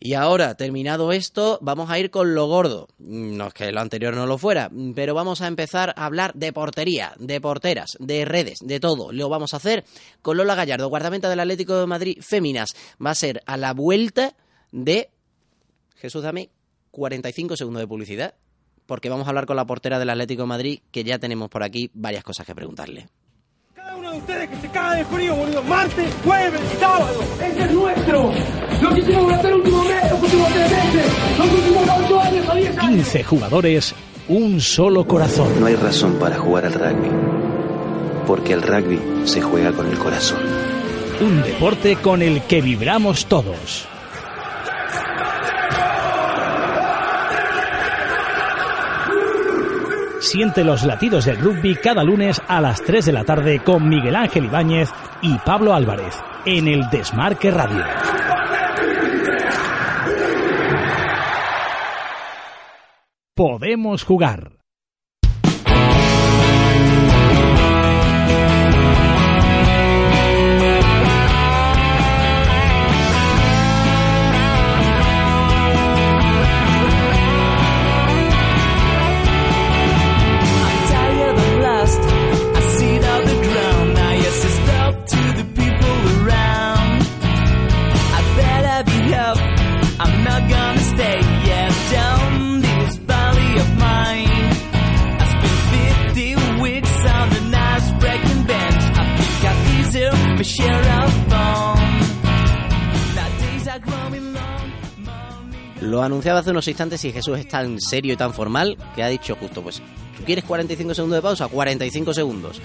Y ahora, terminado esto, vamos a ir con lo gordo. No es que lo anterior no lo fuera, pero vamos a empezar a hablar de portería, de porteras, de redes, de todo. Lo vamos a hacer con Lola Gallardo, guardameta del Atlético de Madrid Féminas. Va a ser a la vuelta de Jesús Dame 45 segundos de publicidad, porque vamos a hablar con la portera del Atlético de Madrid, que ya tenemos por aquí varias cosas que preguntarle. Cada uno de ustedes que se caga de frío, boludo, martes, jueves, sábado, ¡este es nuestro. Lo que hicimos durante el último mes, los últimos tres meses, los últimos ocho años a 10 años. 15 jugadores, un solo corazón. No hay razón para jugar al rugby, porque el rugby se juega con el corazón. Un deporte con el que vibramos todos. Siente los latidos del rugby cada lunes a las 3 de la tarde con Miguel Ángel Ibáñez y Pablo Álvarez en el Desmarque Radio. Podemos jugar. Lo anunciaba hace unos instantes y Jesús es tan serio y tan formal que ha dicho justo, pues, ¿tú quieres 45 segundos de pausa? 45 segundos.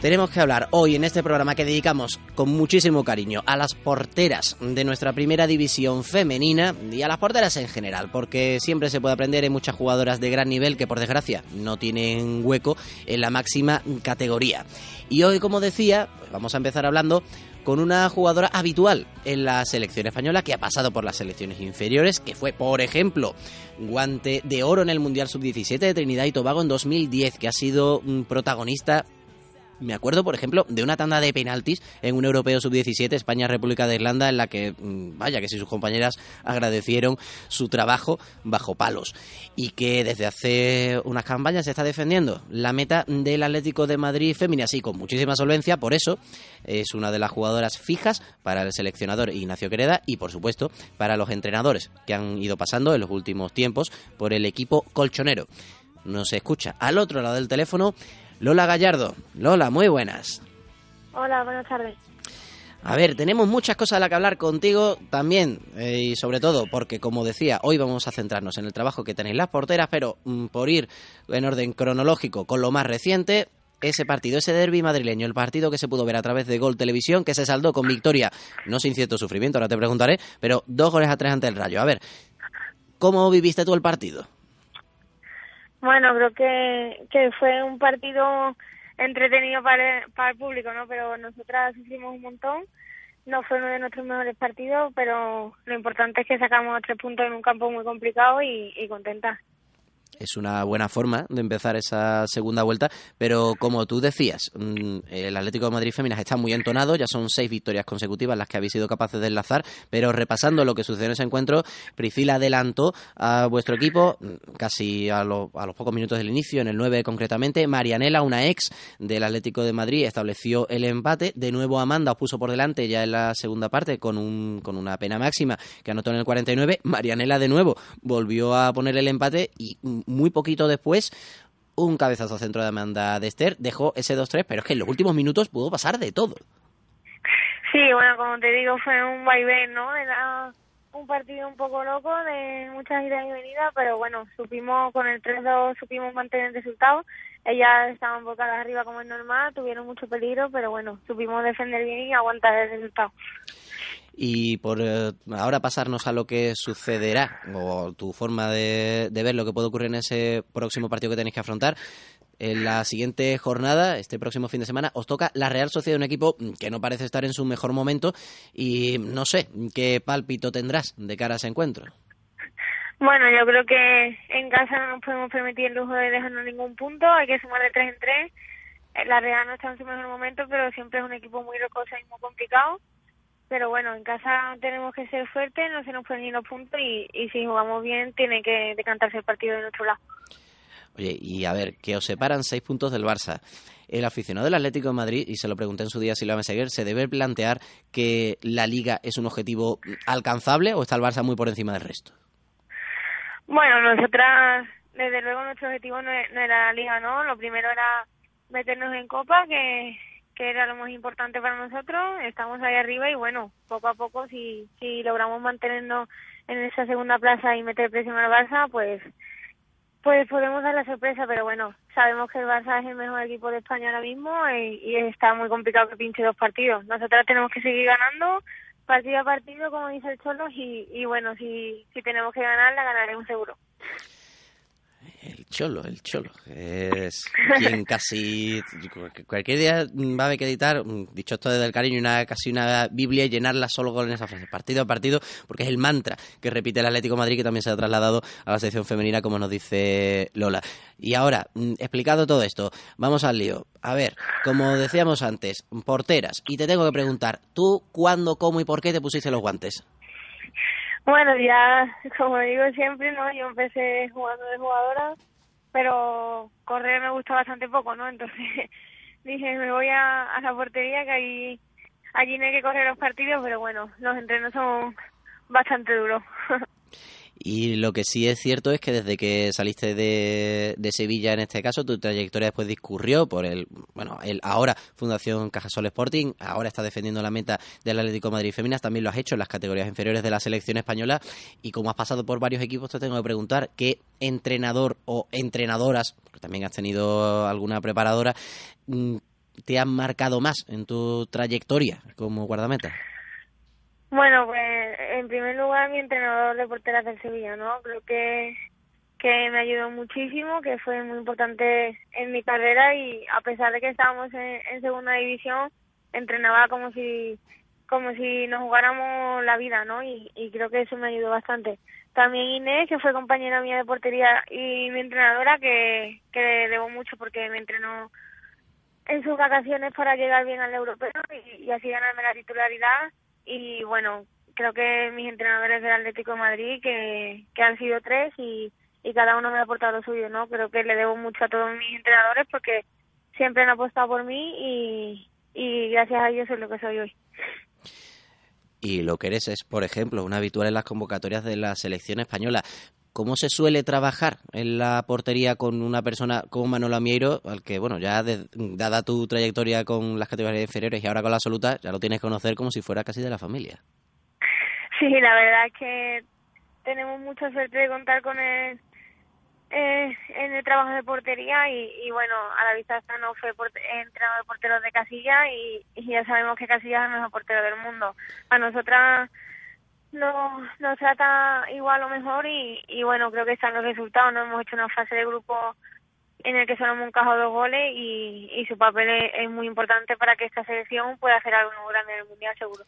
Tenemos que hablar hoy en este programa que dedicamos con muchísimo cariño a las porteras de nuestra primera división femenina y a las porteras en general, porque siempre se puede aprender en muchas jugadoras de gran nivel que por desgracia no tienen hueco en la máxima categoría. Y hoy, como decía, pues vamos a empezar hablando con una jugadora habitual en la selección española que ha pasado por las selecciones inferiores, que fue, por ejemplo, guante de oro en el Mundial Sub-17 de Trinidad y Tobago en 2010, que ha sido un protagonista me acuerdo, por ejemplo, de una tanda de penaltis en un europeo sub-17, España-República de Irlanda, en la que, mm, vaya, que si sus compañeras agradecieron su trabajo bajo palos. Y que desde hace unas campañas se está defendiendo la meta del Atlético de Madrid femenina, así con muchísima solvencia, por eso es una de las jugadoras fijas para el seleccionador Ignacio Quereda y, por supuesto, para los entrenadores que han ido pasando en los últimos tiempos por el equipo colchonero. No se escucha al otro lado del teléfono Lola Gallardo. Lola, muy buenas. Hola, buenas tardes. A ver, tenemos muchas cosas de las que hablar contigo también eh, y sobre todo porque, como decía, hoy vamos a centrarnos en el trabajo que tenéis las porteras, pero mm, por ir en orden cronológico con lo más reciente, ese partido, ese derby madrileño, el partido que se pudo ver a través de Gol Televisión, que se saldó con victoria, no sin cierto sufrimiento, ahora te preguntaré, pero dos goles a tres ante el Rayo. A ver, ¿cómo viviste tú el partido? Bueno, creo que, que fue un partido entretenido para, para el público, ¿no? Pero nosotras sufrimos un montón. No fue uno de nuestros mejores partidos, pero lo importante es que sacamos tres puntos en un campo muy complicado y, y contentas es una buena forma de empezar esa segunda vuelta, pero como tú decías, mm, el Atlético de Madrid Féminas está muy entonado, ya son seis victorias consecutivas las que habéis sido capaces de enlazar, pero repasando lo que sucedió en ese encuentro, Priscila adelantó a vuestro equipo mm, casi a, a los pocos minutos del inicio, en el 9 concretamente, Marianela, una ex del Atlético de Madrid, estableció el empate, de nuevo Amanda os puso por delante ya en la segunda parte con, un, con una pena máxima que anotó en el 49, Marianela de nuevo volvió a poner el empate y mm, muy poquito después un cabezazo centro de Amanda de Esther dejó ese 2-3, pero es que en los últimos minutos pudo pasar de todo. Sí, bueno, como te digo, fue un vaivén, ¿no? Era un partido un poco loco de muchas idas y venidas, pero bueno, supimos con el 3-2, supimos mantener el resultado. Ellas estaban bocadas arriba como es normal, tuvieron mucho peligro, pero bueno, supimos defender bien y aguantar el resultado. Y por eh, ahora pasarnos a lo que sucederá, o tu forma de, ver lo que puede ocurrir en ese próximo partido que tenéis que afrontar. En la siguiente jornada, este próximo fin de semana, os toca la Real Sociedad, un equipo que no parece estar en su mejor momento y no sé qué pálpito tendrás de cara a ese encuentro. Bueno, yo creo que en casa no nos podemos permitir el lujo de dejarnos ningún punto, hay que sumar de tres en tres. La Real no está en su mejor momento, pero siempre es un equipo muy rocoso y muy complicado pero bueno, en casa tenemos que ser fuertes, no se nos pueden ir los puntos y, y si jugamos bien tiene que decantarse el partido de nuestro lado. Oye, y a ver, que os separan seis puntos del Barça. El aficionado del Atlético de Madrid, y se lo pregunté en su día si lo va a seguir, ¿se debe plantear que la Liga es un objetivo alcanzable o está el Barça muy por encima del resto? Bueno, nosotras, desde luego nuestro objetivo no, no era la Liga, ¿no? Lo primero era meternos en Copa, que que era lo más importante para nosotros. Estamos ahí arriba y bueno, poco a poco, si, si logramos mantenernos en esa segunda plaza y meter presión al Barça, pues pues podemos dar la sorpresa, pero bueno, sabemos que el Barça es el mejor equipo de España ahora mismo y, está muy complicado que pinche dos partidos. Nosotros tenemos que seguir ganando partido a partido, como dice el Cholo, y, y bueno, si, si tenemos que ganar, la ganaremos seguro. El cholo, el cholo. Es quien casi. Cualquier día va a haber que editar, dicho esto desde el cariño, una, casi una Biblia y llenarla solo con esa frase, partido a partido, porque es el mantra que repite el Atlético Madrid, que también se ha trasladado a la sección femenina, como nos dice Lola. Y ahora, mm, explicado todo esto, vamos al lío. A ver, como decíamos antes, porteras. Y te tengo que preguntar, ¿tú cuándo, cómo y por qué te pusiste los guantes? Bueno, ya, como digo siempre, ¿no? Yo empecé jugando de jugadora, pero correr me gusta bastante poco, ¿no? Entonces dije, me voy a, a la portería, que allí, allí no hay que correr los partidos, pero bueno, los entrenos son bastante duros. Y lo que sí es cierto es que desde que saliste de, Sevilla, en este caso, tu trayectoria después discurrió por el, bueno, el ahora Fundación Cajasol Sporting, ahora está defendiendo la meta del Atlético Madrid Feminas, también lo has hecho en las categorías inferiores de la selección española y como has pasado por varios equipos, te tengo que preguntar qué entrenador o entrenadoras, porque también has tenido alguna preparadora, mm, te han marcado más en tu trayectoria como guardameta. Bueno, pues en primer lugar mi entrenador de porteras del Sevilla, ¿no? Creo que, que me ayudó muchísimo, que fue muy importante en mi carrera y a pesar de que estábamos en, segunda división, entrenaba como si como si nos jugáramos la vida, ¿no? Y, y creo que eso me ayudó bastante. También Inés, que fue compañera mía de portería y mi entrenadora, que, que debo mucho porque me entrenó en sus vacaciones para llegar bien al europeo y, y así ganarme la titularidad y bueno, creo que mis entrenadores del Atlético de Madrid, que, que han sido tres y, y cada uno me ha aportado lo suyo, ¿no? Creo que le debo mucho a todos mis entrenadores porque siempre han apostado por mí y, y gracias a ellos soy lo que soy hoy. Y lo que eres es, por ejemplo, un habitual en las convocatorias de la selección española. ¿cómo se suele trabajar en la portería con una persona como Manolo Amiero, al que, bueno, ya dada tu trayectoria con las categorías inferiores y ahora con la absoluta, ya lo tienes que conocer como si fuera casi de la familia? Sí, la verdad es que tenemos mucha suerte de contar con él eh, en el trabajo de portería y, bueno, a la vista está no fue entrenador de porteros de Casilla y, ya sabemos que Casilla es el mejor portero del mundo. A nosotras no, nos trata igual o mejor y, y bueno, creo que están los resultados. No hemos hecho una fase de grupo en el que solo hemos encajado dos goles y, y su papel es, muy importante para que esta selección pueda hacer algo grande en el Mundial seguro.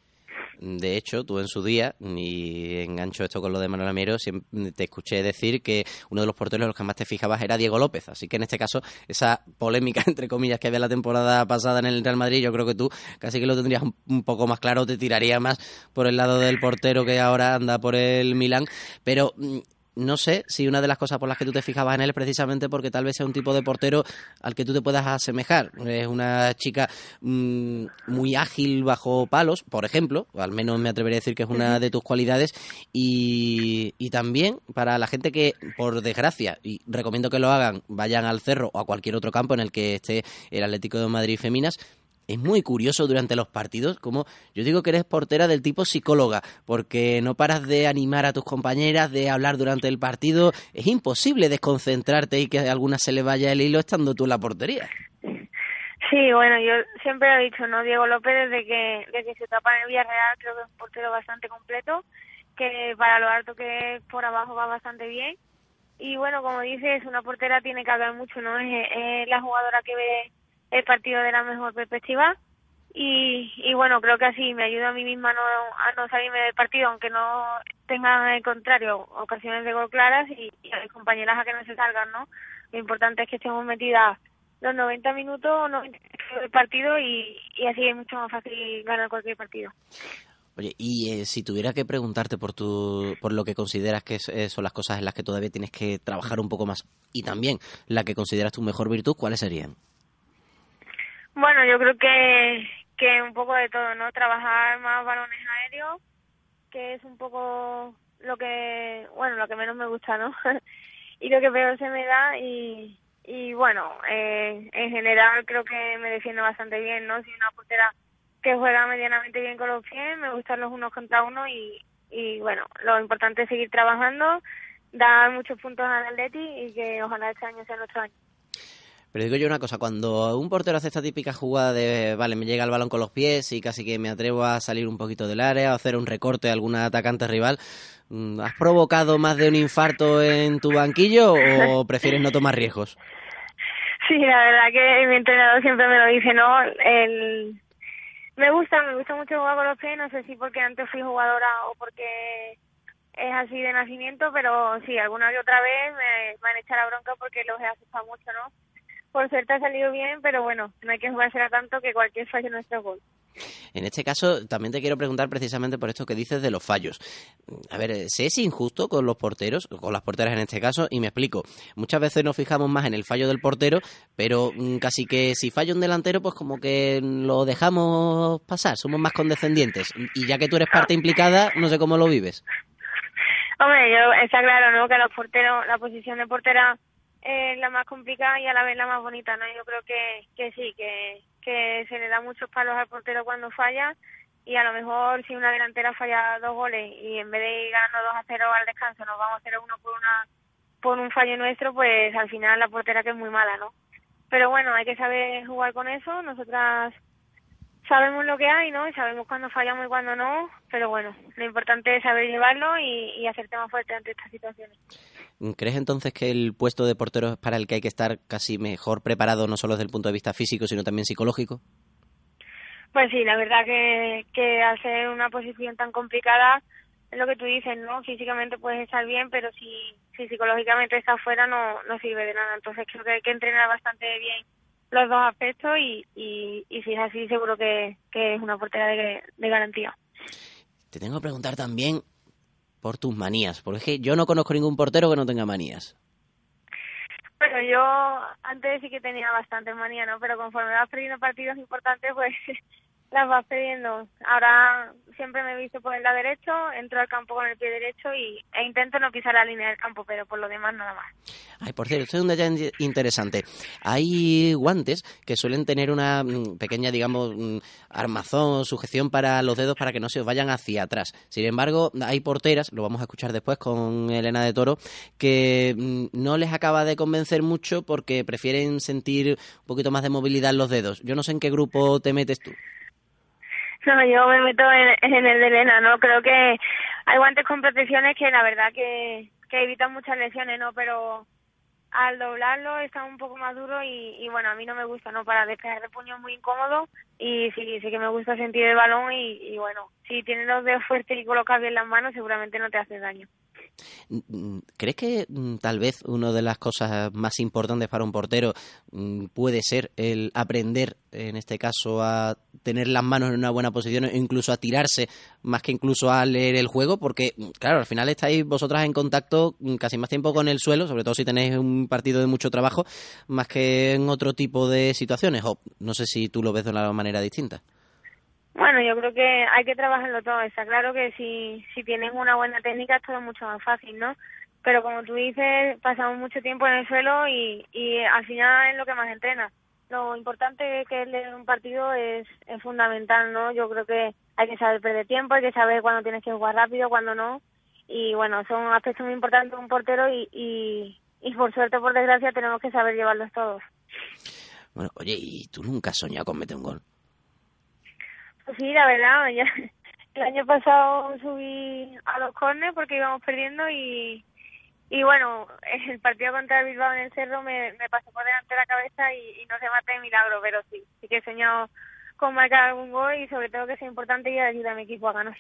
De hecho, tú en su día, y engancho esto con lo de Manuel Amiero, te escuché decir que uno de los porteros en los que más te fijabas era Diego López. Así que en este caso, esa polémica, entre comillas, que había la temporada pasada en el Real Madrid, yo creo que tú casi que lo tendrías un, poco más claro, te tiraría más por el lado del portero que ahora anda por el Milán. Pero mm, no sé si una de las cosas por las que tú te fijabas en él precisamente porque tal vez sea un tipo de portero al que tú te puedas asemejar. Es una chica mm, muy ágil bajo palos, por ejemplo, o al menos me atrevería a decir que es una de tus cualidades. Y, y también para la gente que, por desgracia, y recomiendo que lo hagan, vayan al cerro o a cualquier otro campo en el que esté el Atlético de Madrid Feminas, es muy curioso durante los partidos, como yo digo que eres portera del tipo psicóloga, porque no paras de animar a tus compañeras, de hablar durante el partido. Es imposible desconcentrarte y que a alguna se le vaya el hilo estando tú en la portería. Sí, bueno, yo siempre he dicho, ¿no? Diego López, desde que, desde que se tapa en el Villarreal, creo que es un portero bastante completo, que para lo alto que es por abajo va bastante bien. Y bueno, como dices, una portera tiene que hablar mucho, ¿no? es la jugadora que ve el partido de la mejor perspectiva y, y bueno, creo que así me ayuda a mí misma no, a no salirme del partido, aunque no tengan al contrario ocasiones de gol claras y, a mis compañeras a que no se salgan, ¿no? Lo importante es que estemos metidas los 90 minutos o 90 del partido y, y así es mucho más fácil ganar cualquier partido. Oye, y eh, si tuviera que preguntarte por tu, por lo que consideras que eh, son las cosas en las que todavía tienes que trabajar un poco más y también la que consideras tu mejor virtud, ¿cuáles serían? Bueno, yo creo que, que un poco de todo, ¿no? Trabajar más balones aéreos, que es un poco lo que, bueno, lo que menos me gusta, ¿no? y lo que peor se me da y, y bueno, eh, en general creo que me defiendo bastante bien, ¿no? Soy una portera que juega medianamente bien con los pies, me gustan los unos contra uno y, y bueno, lo importante es seguir trabajando, dar muchos puntos al Atleti y que ojalá este año sea nuestro año. Pero digo yo una cosa, cuando un portero hace esta típica jugada de, vale, me llega el balón con los pies y casi que me atrevo a salir un poquito del área, o hacer un recorte a algún atacante rival, mm, ¿has provocado más de un infarto en tu banquillo o prefieres no tomar riesgos? Sí, la verdad que mi entrenador siempre me lo dice, ¿no? El... Me gusta, me gusta mucho jugar con los pies, no sé si porque antes fui jugadora o porque es así de nacimiento, pero sí, alguna que otra vez me, me han echado la bronca porque los he asustado mucho, ¿no? Por suerte ha salido bien, pero bueno, no hay que jugársela tanto que cualquier fallo no es gol. En este caso, también te quiero preguntar precisamente por esto que dices de los fallos. A ver, ¿se es injusto con los porteros, con las porteras en este caso? Y me explico. Muchas veces nos fijamos más en el fallo del portero, pero mm, casi que si falla un delantero, pues como que lo dejamos pasar, somos más condescendientes. Y ya que tú eres parte implicada, no sé cómo lo vives. Hombre, yo, está claro, ¿no? Que los porteros, la posición de portera es la más complicada y a la vez la más bonita, ¿no? Yo creo que, que sí, que, que se le da muchos palos al portero cuando falla y a lo mejor si una delantera falla dos goles y en vez de ir ganando 2 a 0 al descanso nos vamos a hacer uno por una por un fallo nuestro, pues al final la portera que es muy mala, ¿no? Pero bueno, hay que saber jugar con eso. Nosotras sabemos lo que hay, ¿no? Y sabemos cuándo fallamos y cuándo no, pero bueno, lo importante es saber llevarlo y, y hacerte más fuerte ante estas situaciones. ¿Crees entonces que el puesto de portero es para el que hay que estar casi mejor preparado, no solo desde el punto de vista físico, sino también psicológico? Pues sí, la verdad que, que al ser una posición tan complicada, es lo que tú dices, ¿no? Físicamente puedes estar bien, pero si, si psicológicamente estás fuera no, no sirve de nada. Entonces creo que hay que entrenar bastante bien los dos aspectos y, y, y si es así seguro que, que es una portera de, de garantía. Te tengo que preguntar también por tus manías, porque yo no conozco ningún portero que no tenga manías. Bueno, yo antes sí que tenía bastante manía, ¿no? Pero conforme vas perdiendo partidos importantes, pues las vas perdiendo. Ahora siempre me he visto por el lado derecho, entro al campo con el pie derecho y, e intento no pisar la línea del campo, pero por lo demás nada más. Ay, por cierto, esto es un detalle interesante. Hay guantes que suelen tener una mm, pequeña, digamos, mm, armazón, sujeción para los dedos para que no se os vayan hacia atrás. Sin embargo, hay porteras, lo vamos a escuchar después con Elena de Toro, que mm, no les acaba de convencer mucho porque prefieren sentir un poquito más de movilidad en los dedos. Yo no sé en qué grupo te metes tú. No, yo me meto en, el de Elena, ¿no? Creo que hay guantes con protecciones que la verdad que, que evitan muchas lesiones, ¿no? Pero al doblarlo está un poco más duro y, bueno, a mí no me gusta, ¿no? Para despejar de puño es muy incómodo y sí, sí que me gusta sentir el balón y, y bueno, si tienes los dedos fuertes y colocas bien las manos seguramente no te hace daño. ¿Crees que mm, tal vez una de las cosas más importantes para un portero mm, puede ser el aprender, en este caso, a tener las manos en una buena posición e incluso a tirarse más que incluso a leer el juego? Porque, mm, claro, al final estáis vosotras en contacto casi más tiempo con el suelo, sobre todo si tenéis un partido de mucho trabajo, más que en otro tipo de situaciones. O no sé si tú lo ves de una manera distinta. Bueno, yo creo que hay que trabajarlo todo. Está claro que si, si tienes una buena técnica es todo mucho más fácil, ¿no? Pero como tú dices, pasamos mucho tiempo en el suelo y, y al final es lo que más entrena. Lo importante que es leer un partido es, es fundamental, ¿no? Yo creo que hay que saber perder tiempo, hay que saber cuándo tienes que jugar rápido, cuándo no. Y bueno, son aspectos muy importantes de un portero y, y, y por suerte o por desgracia tenemos que saber llevarlos todos. Bueno, oye, ¿y tú nunca has soñado con meter un gol? Pues sí, la verdad, ya, el año pasado subí a los cornes porque íbamos perdiendo y, y bueno, el partido contra Bilbao en el Cerro me, me pasó por delante de la cabeza y, no se mate de milagro, pero sí, sí que he soñado con marcar algún gol y sobre todo que sea importante y ayudar a mi equipo a ganar.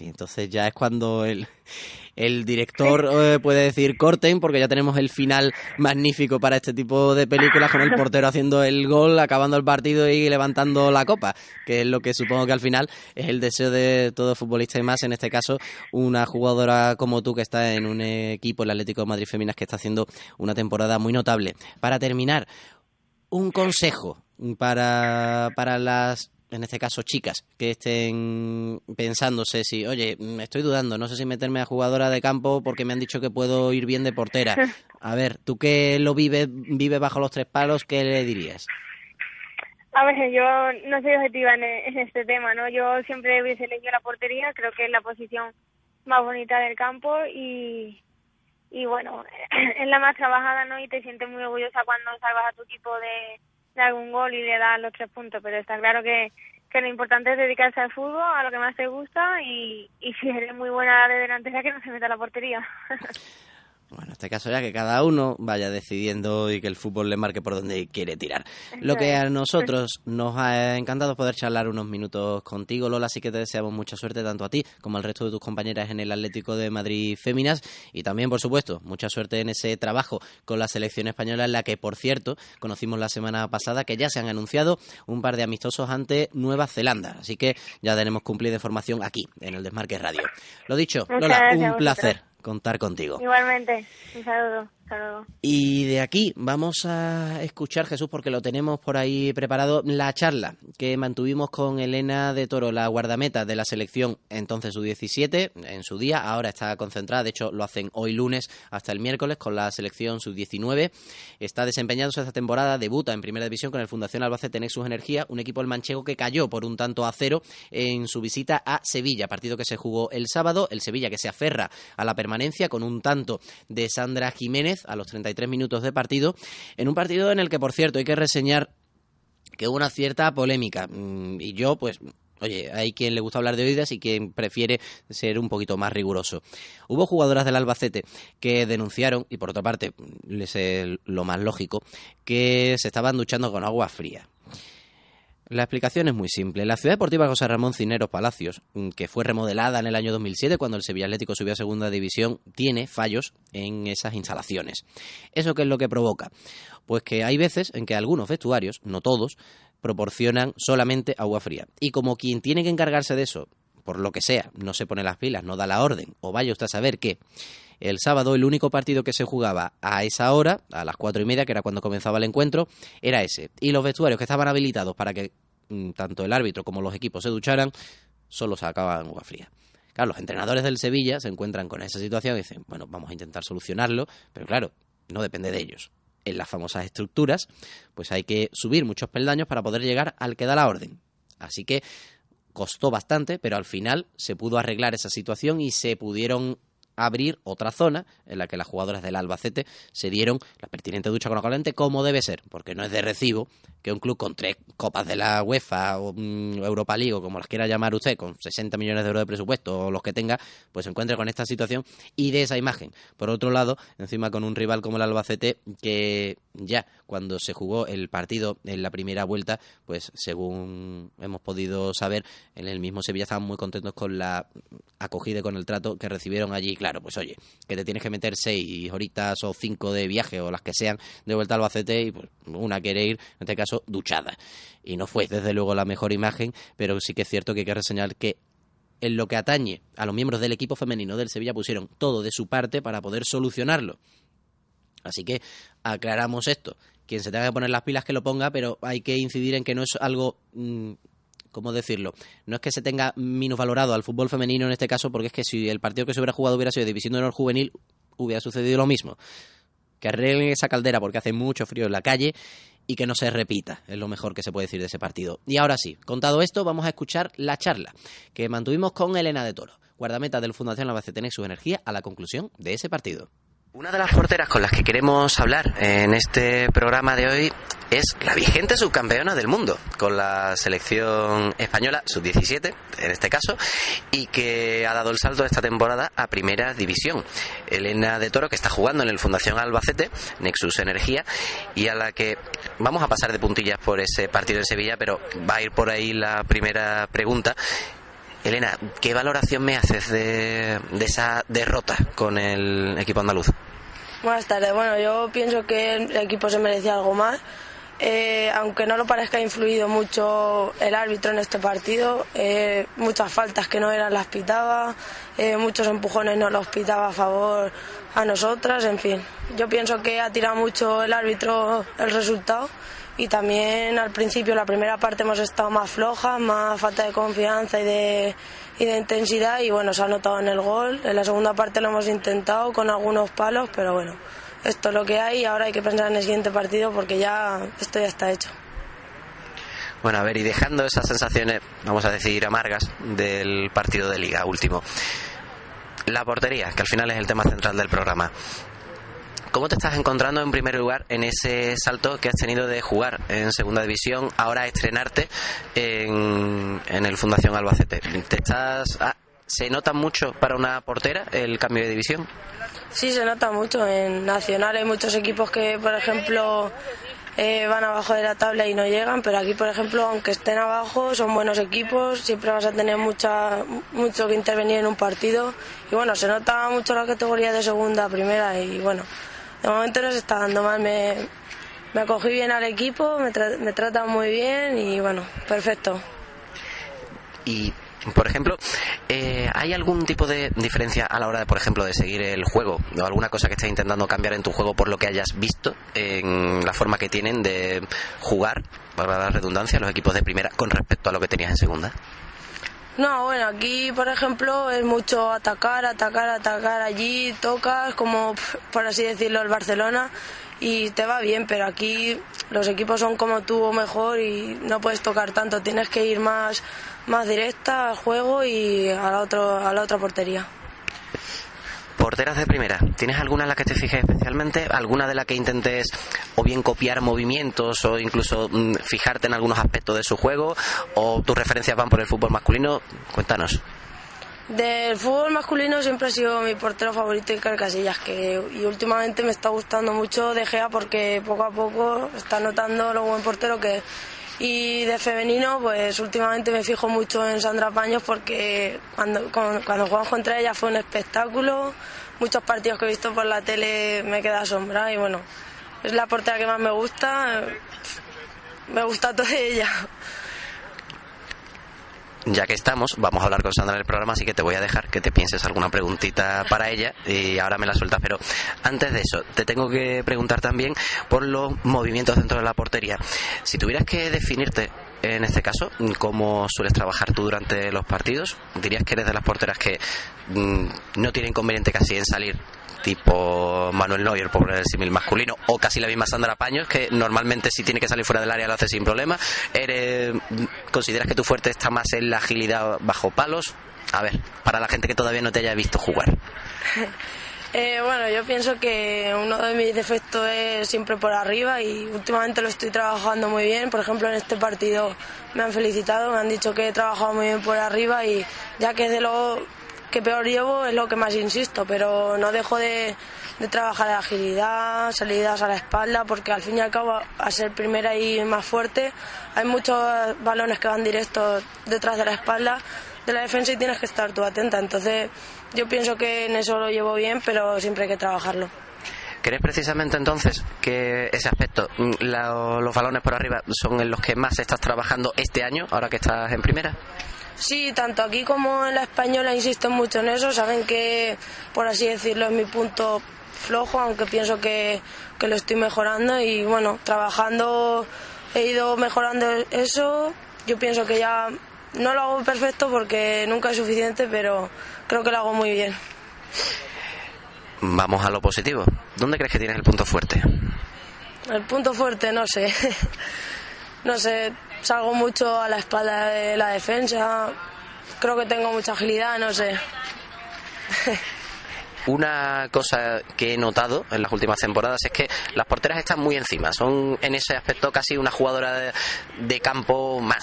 Y entonces ya es cuando el, el director eh, puede decir corten, porque ya tenemos el final magnífico para este tipo de películas, con el portero haciendo el gol, acabando el partido y levantando la copa, que es lo que supongo que al final es el deseo de todo futbolista y más, en este caso, una jugadora como tú que está en un equipo, el Atlético de Madrid Feminas, que está haciendo una temporada muy notable. Para terminar, un consejo para, para las en este caso chicas, que estén pensándose si, oye, me estoy dudando, no sé si meterme a jugadora de campo porque me han dicho que puedo ir bien de portera. A ver, tú que lo vives, vive bajo los tres palos, ¿qué le dirías? A ver, yo no soy objetiva en, este tema, ¿no? Yo siempre hubiese elegido la portería, creo que es la posición más bonita del campo y, y bueno, es la más trabajada, ¿no? Y te sientes muy orgullosa cuando salvas a tu equipo de de algún gol y le da los tres puntos, pero está claro que, que lo importante es dedicarse al fútbol, a lo que más te gusta y, y si eres muy buena de delantera que no se meta a la portería. Bueno, en este caso ya que cada uno vaya decidiendo y que el fútbol le marque por donde quiere tirar. Lo que a nosotros nos ha encantado poder charlar unos minutos contigo, Lola, así que te deseamos mucha suerte tanto a ti como al resto de tus compañeras en el Atlético de Madrid Féminas y también, por supuesto, mucha suerte en ese trabajo con la selección española en la que, por cierto, conocimos la semana pasada que ya se han anunciado un par de amistosos ante Nueva Zelanda. Así que ya tenemos cumplida información aquí, en el Desmarque Radio. Lo dicho, Lola, un placer contar contigo. Igualmente, un saludo. Y de aquí vamos a escuchar, Jesús, porque lo tenemos por ahí preparado, la charla que mantuvimos con Elena de Toro, la guardameta de la selección. Entonces sub-17, en su día, ahora está concentrada, de hecho lo hacen hoy lunes hasta el miércoles con la selección sub-19. Está desempeñándose esta temporada, debuta en primera división con el Fundación Albacete Nexus Energía, un equipo del manchego que cayó por un tanto a cero en su visita a Sevilla, partido que se jugó el sábado, el Sevilla que se aferra a la permanencia con un tanto de Sandra Jiménez a los 33 minutos de partido, en un partido en el que, por cierto, hay que reseñar que hubo una cierta polémica. Mm, y yo, pues, Oye, hay quien le gusta hablar de oídas y quien prefiere ser un poquito más riguroso. Hubo jugadoras del Albacete que denunciaron, y por otra parte, les es lo más lógico, que se estaban duchando con agua fría. La explicación es muy simple. La ciudad deportiva José Ramón Cineros Palacios, mm, que fue remodelada en el año 2007 cuando el Sevilla Atlético subió a segunda división, tiene fallos en esas instalaciones. ¿Eso qué es lo que provoca? Pues que hay veces en que algunos vestuarios, no todos, proporcionan solamente agua fría. Y como quien tiene que encargarse de eso, por lo que sea, no se pone las pilas, no da la orden, o vaya usted a saber que el sábado el único partido que se jugaba a esa hora, a las cuatro y media, que era cuando comenzaba el encuentro, era ese. Y los vestuarios que estaban habilitados para que mm, tanto el árbitro como los equipos se ducharan, solo se acaba en agua fría. Claro, los entrenadores del Sevilla se encuentran con esa situación y dicen, bueno, vamos a intentar solucionarlo, pero claro, no depende de ellos. En las famosas estructuras, pues hay que subir muchos peldaños para poder llegar al que da la orden. Así que costó bastante, pero al final se pudo arreglar esa situación y se pudieron abrir otra zona en la que las jugadoras del Albacete se dieron la pertinente ducha con agua caliente como debe ser, porque no es de recibo que un club con tres copas de la UEFA o mm, Europa League o como las quiera llamar usted, con 60 millones de euros de presupuesto o los que tenga, pues se encuentre con esta situación y de esa imagen. Por otro lado, encima con un rival como el Albacete que ya cuando se jugó el partido en la primera vuelta, pues según hemos podido saber, en el mismo Sevilla estaban muy contentos con la acogida y con el trato que recibieron allí. Claro, pues oye, que te tienes que meter seis horitas o cinco de viaje o las que sean de vuelta al Albacete y pues una quiere ir, en este caso, duchada. Y no fue desde luego la mejor imagen, pero sí que es cierto que hay que reseñar que en lo que atañe a los miembros del equipo femenino del Sevilla pusieron todo de su parte para poder solucionarlo. Así que aclaramos esto. Quien se tenga que poner las pilas que lo ponga, pero hay que incidir en que no es algo mm, ¿cómo decirlo? No es que se tenga minusvalorado al fútbol femenino en este caso, porque es que si el partido que se hubiera jugado hubiera sido División de Honor Juvenil, hubiera sucedido lo mismo. Que arreglen esa caldera porque hace mucho frío en la calle y que no se repita, es lo mejor que se puede decir de ese partido. Y ahora sí, contado esto, vamos a escuchar la charla que mantuvimos con Elena de Toro, guardameta del Fundación Albacete Nexus Energía, a la conclusión de ese partido. Una de las porteras con las que queremos hablar en este programa de hoy es la vigente subcampeona del mundo con la selección española sub-17 en este caso y que ha dado el salto esta temporada a primera división. Elena de Toro que está jugando en el Fundación Albacete, Nexus Energía y a la que vamos a pasar de puntillas por ese partido en Sevilla, pero va a ir por ahí la primera pregunta Elena, ¿qué valoración me haces de, esa derrota con el equipo andaluz? Buenas tardes. Bueno, yo pienso que el equipo se merecía algo más. Eh, aunque no lo parezca, ha influido mucho el árbitro en este partido. Eh, muchas faltas que no eran las pitaba, eh, muchos empujones no los pitaba a favor a nosotras, en fin. Yo pienso que ha tirado mucho el árbitro el resultado y también al principio, la primera parte, hemos estado más flojas, más falta de confianza y de y de intensidad y bueno, se ha notado en el gol. En la segunda parte lo hemos intentado con algunos palos, pero bueno, esto es lo que hay y ahora hay que pensar en el siguiente partido porque ya esto ya está hecho. Bueno, a ver, y dejando esas sensaciones, vamos a decir, amargas del partido de liga último. La portería, que al final es el tema central del programa. ¿Cómo te estás encontrando en primer lugar en ese salto que has tenido de jugar en segunda división, ahora estrenarte en, el Fundación Albacete? ¿Te estás, ah, ¿Se nota mucho para una portera el cambio de división? Sí, se nota mucho. En Nacional hay muchos equipos que, por ejemplo, eh, van abajo de la tabla y no llegan, pero aquí, por ejemplo, aunque estén abajo, son buenos equipos, siempre vas a tener mucha, mucho que intervenir en un partido. Y bueno, se nota mucho la categoría de segunda primera y bueno, de momento no se está dando mal. Me, me acogí bien al equipo, me, me tratan muy bien y bueno, perfecto. Y por ejemplo, eh, ¿hay algún tipo de diferencia a la hora de, por ejemplo, de seguir el juego o alguna cosa que estés intentando cambiar en tu juego por lo que hayas visto en la forma que tienen de jugar, para la redundancia, los equipos de primera con respecto a lo que tenías en segunda? No, bueno, aquí por ejemplo es mucho atacar, atacar, atacar allí, tocas como por así decirlo el Barcelona y te va bien, pero aquí los equipos son como tú o mejor y no puedes tocar tanto, tienes que ir más, más directa al juego y a la, otro, a la otra portería. Porteras de primera, ¿tienes alguna en la que te fijes especialmente? ¿Alguna de la que intentes o bien copiar movimientos o incluso mm, fijarte en algunos aspectos de su juego? ¿O tus referencias van por el fútbol masculino? Cuéntanos. Del fútbol masculino siempre ha sido mi portero favorito Iker Casillas, que y últimamente me está gustando mucho De Gea porque poco a poco está notando lo buen portero que y de femenino, pues últimamente me fijo mucho en Sandra Paños porque cuando, cuando jugamos contra ella fue un espectáculo. Muchos partidos que he visto por la tele me queda asombrada y bueno, es la portera que más me gusta. Me gusta toda ella ya que estamos, vamos a hablar con Sandra en el programa, así que te voy a dejar que te pienses alguna preguntita para ella y ahora me la sueltas. Pero antes de eso, te tengo que preguntar también por los movimientos dentro de la portería. Si tuvieras que definirte en este caso, ¿cómo sueles trabajar tú durante los partidos? ¿Dirías que eres de las porteras que mm, no tiene inconveniente casi en salir tipo Manuel Neuer, por el símil masculino, o casi la misma Sandra Paños, que normalmente si tiene que salir fuera del área lo hace sin problema. ¿Eres, ¿Consideras que tu fuerte está más en la agilidad bajo palos? A ver, para la gente que todavía no te haya visto jugar. Eh, bueno, yo pienso que uno de mis defectos es siempre por arriba y últimamente lo estoy trabajando muy bien. Por ejemplo, en este partido me han felicitado, me han dicho que he trabajado muy bien por arriba y ya que es de lo que peor llevo es lo que más insisto, pero no dejo de, trabajar la agilidad, salidas a la espalda, porque al fin y al cabo, a ser primera y más fuerte, hay muchos balones que van directos detrás de la espalda de la defensa y tienes que estar tú atenta. Entonces, yo pienso que en eso lo llevo bien, pero siempre hay que trabajarlo. ¿Crees precisamente entonces que ese aspecto, mm, los balones por arriba, son en los que más estás trabajando este año, ahora que estás en primera? Sí, tanto aquí como en la española insisto mucho en eso. Saben que, por así decirlo, es mi punto flojo, aunque pienso que, que lo estoy mejorando. Y bueno, trabajando he ido mejorando eso. Yo pienso que ya no lo hago perfecto porque nunca es suficiente, pero creo que lo hago muy bien. Vamos a lo positivo. ¿Dónde crees que tienes el punto fuerte? El punto fuerte, no sé. no sé, salgo mucho a la espalda de la defensa. Creo que tengo mucha agilidad, no sé. Una cosa que he notado en las últimas temporadas es que las porteras están muy encima, son en ese aspecto casi una jugadora de, campo más.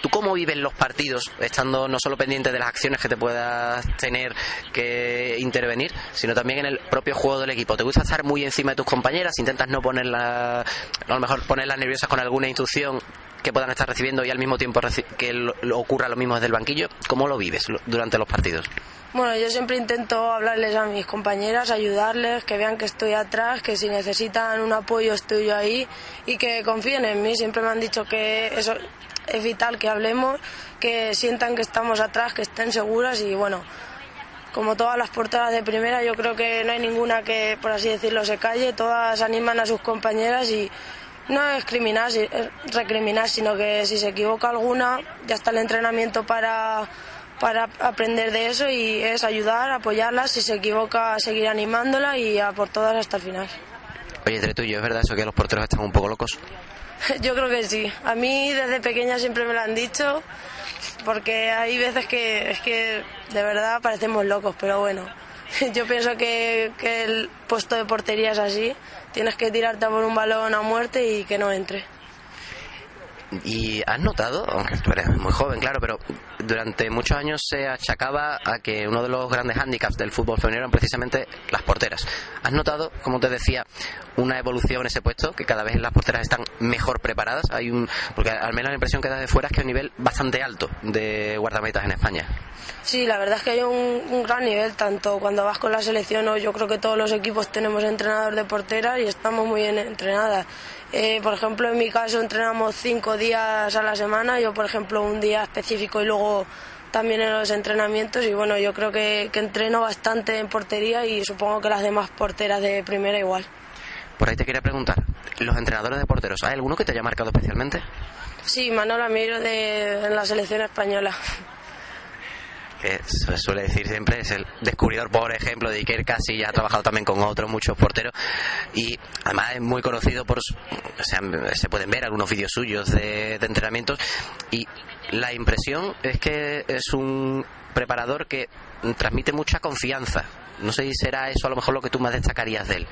¿Tú cómo vives los partidos, estando no solo pendiente de las acciones que te puedas tener que intervenir, sino también en el propio juego del equipo? ¿Te gusta estar muy encima de tus compañeras? ¿Intentas no ponerla, a lo mejor ponerlas nerviosas con alguna instrucción que puedan estar recibiendo y al mismo tiempo que lo, ocurra lo mismo desde el banquillo? ¿Cómo lo vives durante los partidos? Bueno, yo siempre intento hablarles a mis compañeras, ayudarles, que vean que estoy atrás, que si necesitan un apoyo estoy yo ahí y que confíen en mí. Siempre me han dicho que eso es vital que hablemos, que sientan que estamos atrás, que estén seguras y bueno, como todas las portadas de primera, yo creo que no hay ninguna que, por así decirlo, se calle, todas animan a sus compañeras y no es criminal, es recriminar, sino que si se equivoca alguna, ya está el entrenamiento para, para aprender de eso y es ayudar, apoyarla, si se equivoca, seguir animándola y a por todas hasta el final. Oye, entre tú y yo, ¿es verdad eso que los porteros están un poco locos? Yo creo que sí. A mí desde pequeña siempre me lo han dicho, porque hay veces que es que de verdad parecemos locos, pero bueno. Yo pienso que, que el puesto de portería es así. Tienes que tirarte por un balón a muerte y que no entre. Y has notado, aunque tú eres muy joven, claro, pero durante muchos años se achacaba a que uno de los grandes hándicaps del fútbol femenino eran precisamente las porteras. ¿Has notado, como te decía, una evolución en ese puesto, que cada vez las porteras están mejor preparadas? Hay un, porque al menos la impresión que da de fuera es que hay un nivel bastante alto de guardametas en España. Sí, la verdad es que hay un, gran nivel, tanto cuando vas con la selección o yo creo que todos los equipos tenemos entrenador de porteras y estamos muy bien entrenadas. Eh, por ejemplo, en mi caso entrenamos cinco días a la semana, yo por ejemplo un día específico y luego también en los entrenamientos y bueno, yo creo que, que entreno bastante en portería y supongo que las demás porteras de primera igual. Por ahí te quería preguntar, los entrenadores de porteros, ¿hay alguno que te haya marcado especialmente? Sí, Manuel Amiro de en la selección española que se suele decir siempre, es el descubridor, por ejemplo, de Iker Casillas, ha trabajado también con otros muchos porteros y además es muy conocido por, o sea, se pueden ver algunos vídeos suyos de, de entrenamientos y la impresión es que es un preparador que transmite mucha confianza. No sé si será eso a lo mejor lo que tú más destacarías de él.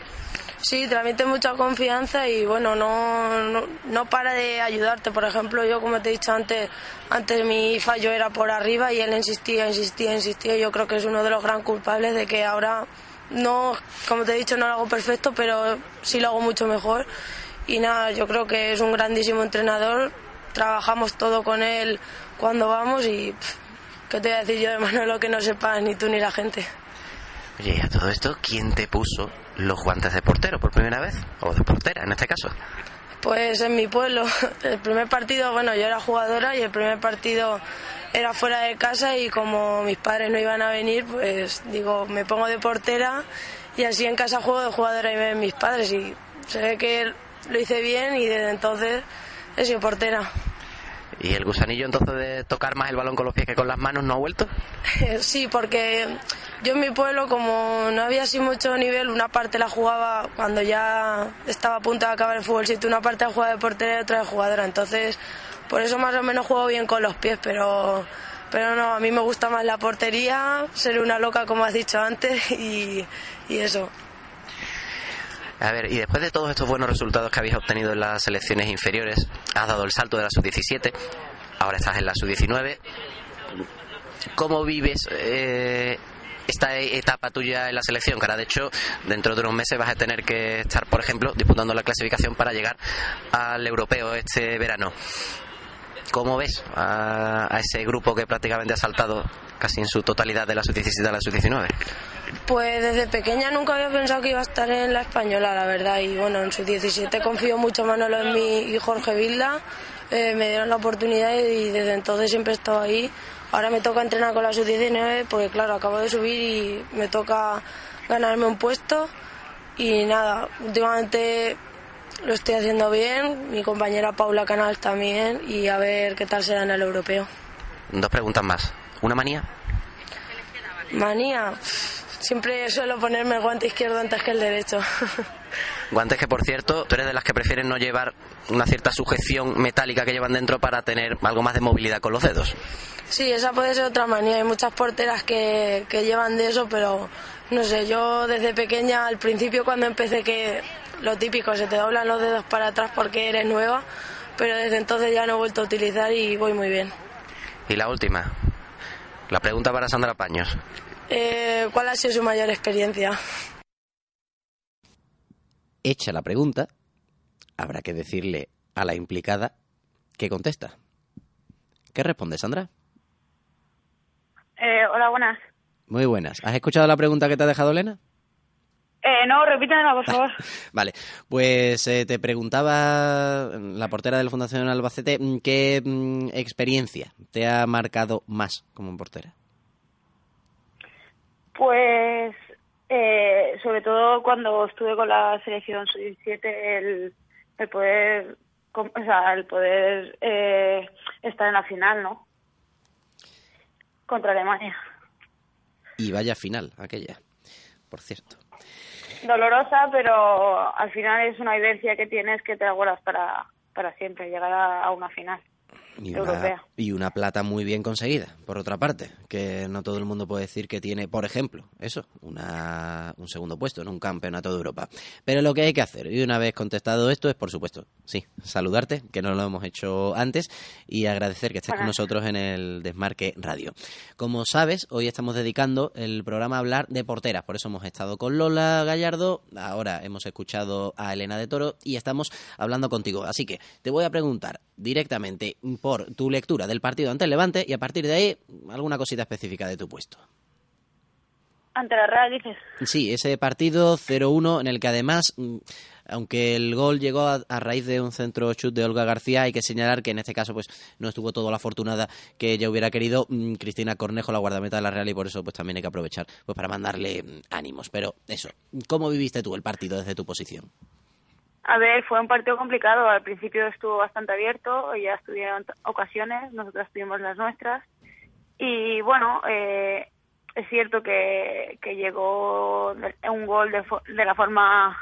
Sí, transmite mucha confianza y bueno, no, no, para de ayudarte. Por ejemplo, yo como te he dicho antes, antes mi fallo era por arriba y él insistía, insistía, insistía. Yo creo que es uno de los gran culpables de que ahora no, como te he dicho, no lo hago perfecto, pero sí lo hago mucho mejor. Y nada, yo creo que es un grandísimo entrenador. Trabajamos todo con él cuando vamos y ¿qué te voy a decir yo de lo que no sepas ni tú ni la gente? Oye, a todo esto, ¿quién te puso los guantes de portero por primera vez? O de portera, en este caso. Pues en mi pueblo. El primer partido, bueno, yo era jugadora y el primer partido era fuera de casa y como mis padres no iban a venir, pues digo, me pongo de portera y así en casa juego de jugadora y ven mis padres y se ve que lo hice bien y desde entonces he sido portera. ¿Y el gusanillo entonces de tocar más el balón con los pies que con las manos no ha vuelto? Sí, porque yo en mi pueblo, como no había así mucho nivel, una parte la jugaba cuando ya estaba a punto de acabar el fútbol sitio, una parte la jugaba de portera y otra de jugadora. Entonces, por eso más o menos juego bien con los pies, pero, pero no, a mí me gusta más la portería, ser una loca como has dicho antes y eso. A ver, y después de todos estos buenos resultados que habéis obtenido en las selecciones inferiores, has dado el salto de la sub-17, ahora estás en la sub-19. ¿Cómo vives eh, esta etapa tuya en la selección? Que ahora, de hecho, dentro de unos meses vas a tener que estar, por ejemplo, disputando la clasificación para llegar al europeo este verano. ¿Cómo ves a, a ese grupo que prácticamente ha saltado casi en su totalidad de la sub-17 a la sub-19? Pues desde pequeña nunca había pensado que iba a estar en la española, la verdad. Y bueno, en su 17 confío mucho Manolo en mí y Jorge Vilda. Eh, me dieron la oportunidad y desde entonces siempre he estado ahí. Ahora me toca entrenar con la sub-19 porque claro, acabo de subir y me toca ganarme un puesto. Y nada, últimamente lo estoy haciendo bien, mi compañera Paula Canal también y a ver qué tal será en el europeo. Dos preguntas más. ¿Una manía? Manía. Siempre suelo ponerme el guante izquierdo antes que el derecho. Guantes que, por cierto, tú eres de las que prefieren no llevar una cierta sujeción metálica que llevan dentro para tener algo más de movilidad con los dedos. Sí, esa puede ser otra manía. Hay muchas porteras que, que llevan de eso, pero no sé, yo desde pequeña, al principio cuando empecé que lo típico, se te doblan los dedos para atrás porque eres nueva, pero desde entonces ya no he vuelto a utilizar y voy muy bien. Y la última, la pregunta para Sandra Paños. Eh, ¿Cuál ha sido su mayor experiencia? Hecha la pregunta, habrá que decirle a la implicada que contesta. ¿Qué responde, Sandra? Eh, hola, buenas. Muy buenas. ¿Has escuchado la pregunta que te ha dejado Elena? Eh, no, repítemela, por favor. Vale, pues eh, te preguntaba la portera de la Fundación Albacete mm, qué mm, experiencia te ha marcado más como portera. Pues eh, sobre todo cuando estuve con la selección sub-17, el, el poder, o sea, el poder eh, estar en la final, ¿no? Contra Alemania. Y vaya final aquella, por cierto. Dolorosa, pero al final es una vivencia que tienes que te acuerdas para, para siempre, llegar a una final Y europea. una, y una plata muy bien conseguida, por otra parte, que no todo el mundo puede decir que tiene, por ejemplo, eso, una, un segundo puesto en un campeonato de Europa. Pero lo que hay que hacer, y una vez contestado esto, es, por supuesto, sí, saludarte, que no lo hemos hecho antes, y agradecer que estés con nosotros en el Desmarque Radio. Como sabes, hoy estamos dedicando el programa a hablar de porteras, por eso hemos estado con Lola Gallardo, ahora hemos escuchado a Elena de Toro y estamos hablando contigo. Así que te voy a preguntar directamente por tu lectura del partido ante el Levante y a partir de ahí alguna cosita específica de tu puesto. Ante la Real, dices. Sí, ese partido 0-1 en el que además, mm, aunque el gol llegó a, a raíz de un centro chut de Olga García, hay que señalar que en este caso pues no estuvo todo la afortunada que ella hubiera querido mm, Cristina Cornejo, la guardameta de la Real, y por eso pues también hay que aprovechar pues para mandarle mm, ánimos. Pero eso, ¿cómo viviste tú el partido desde tu posición? A ver, fue un partido complicado. Al principio estuvo bastante abierto, ya estuvieron ocasiones, nosotras tuvimos las nuestras. Y bueno, eh, es cierto que, que llegó un gol de, de la forma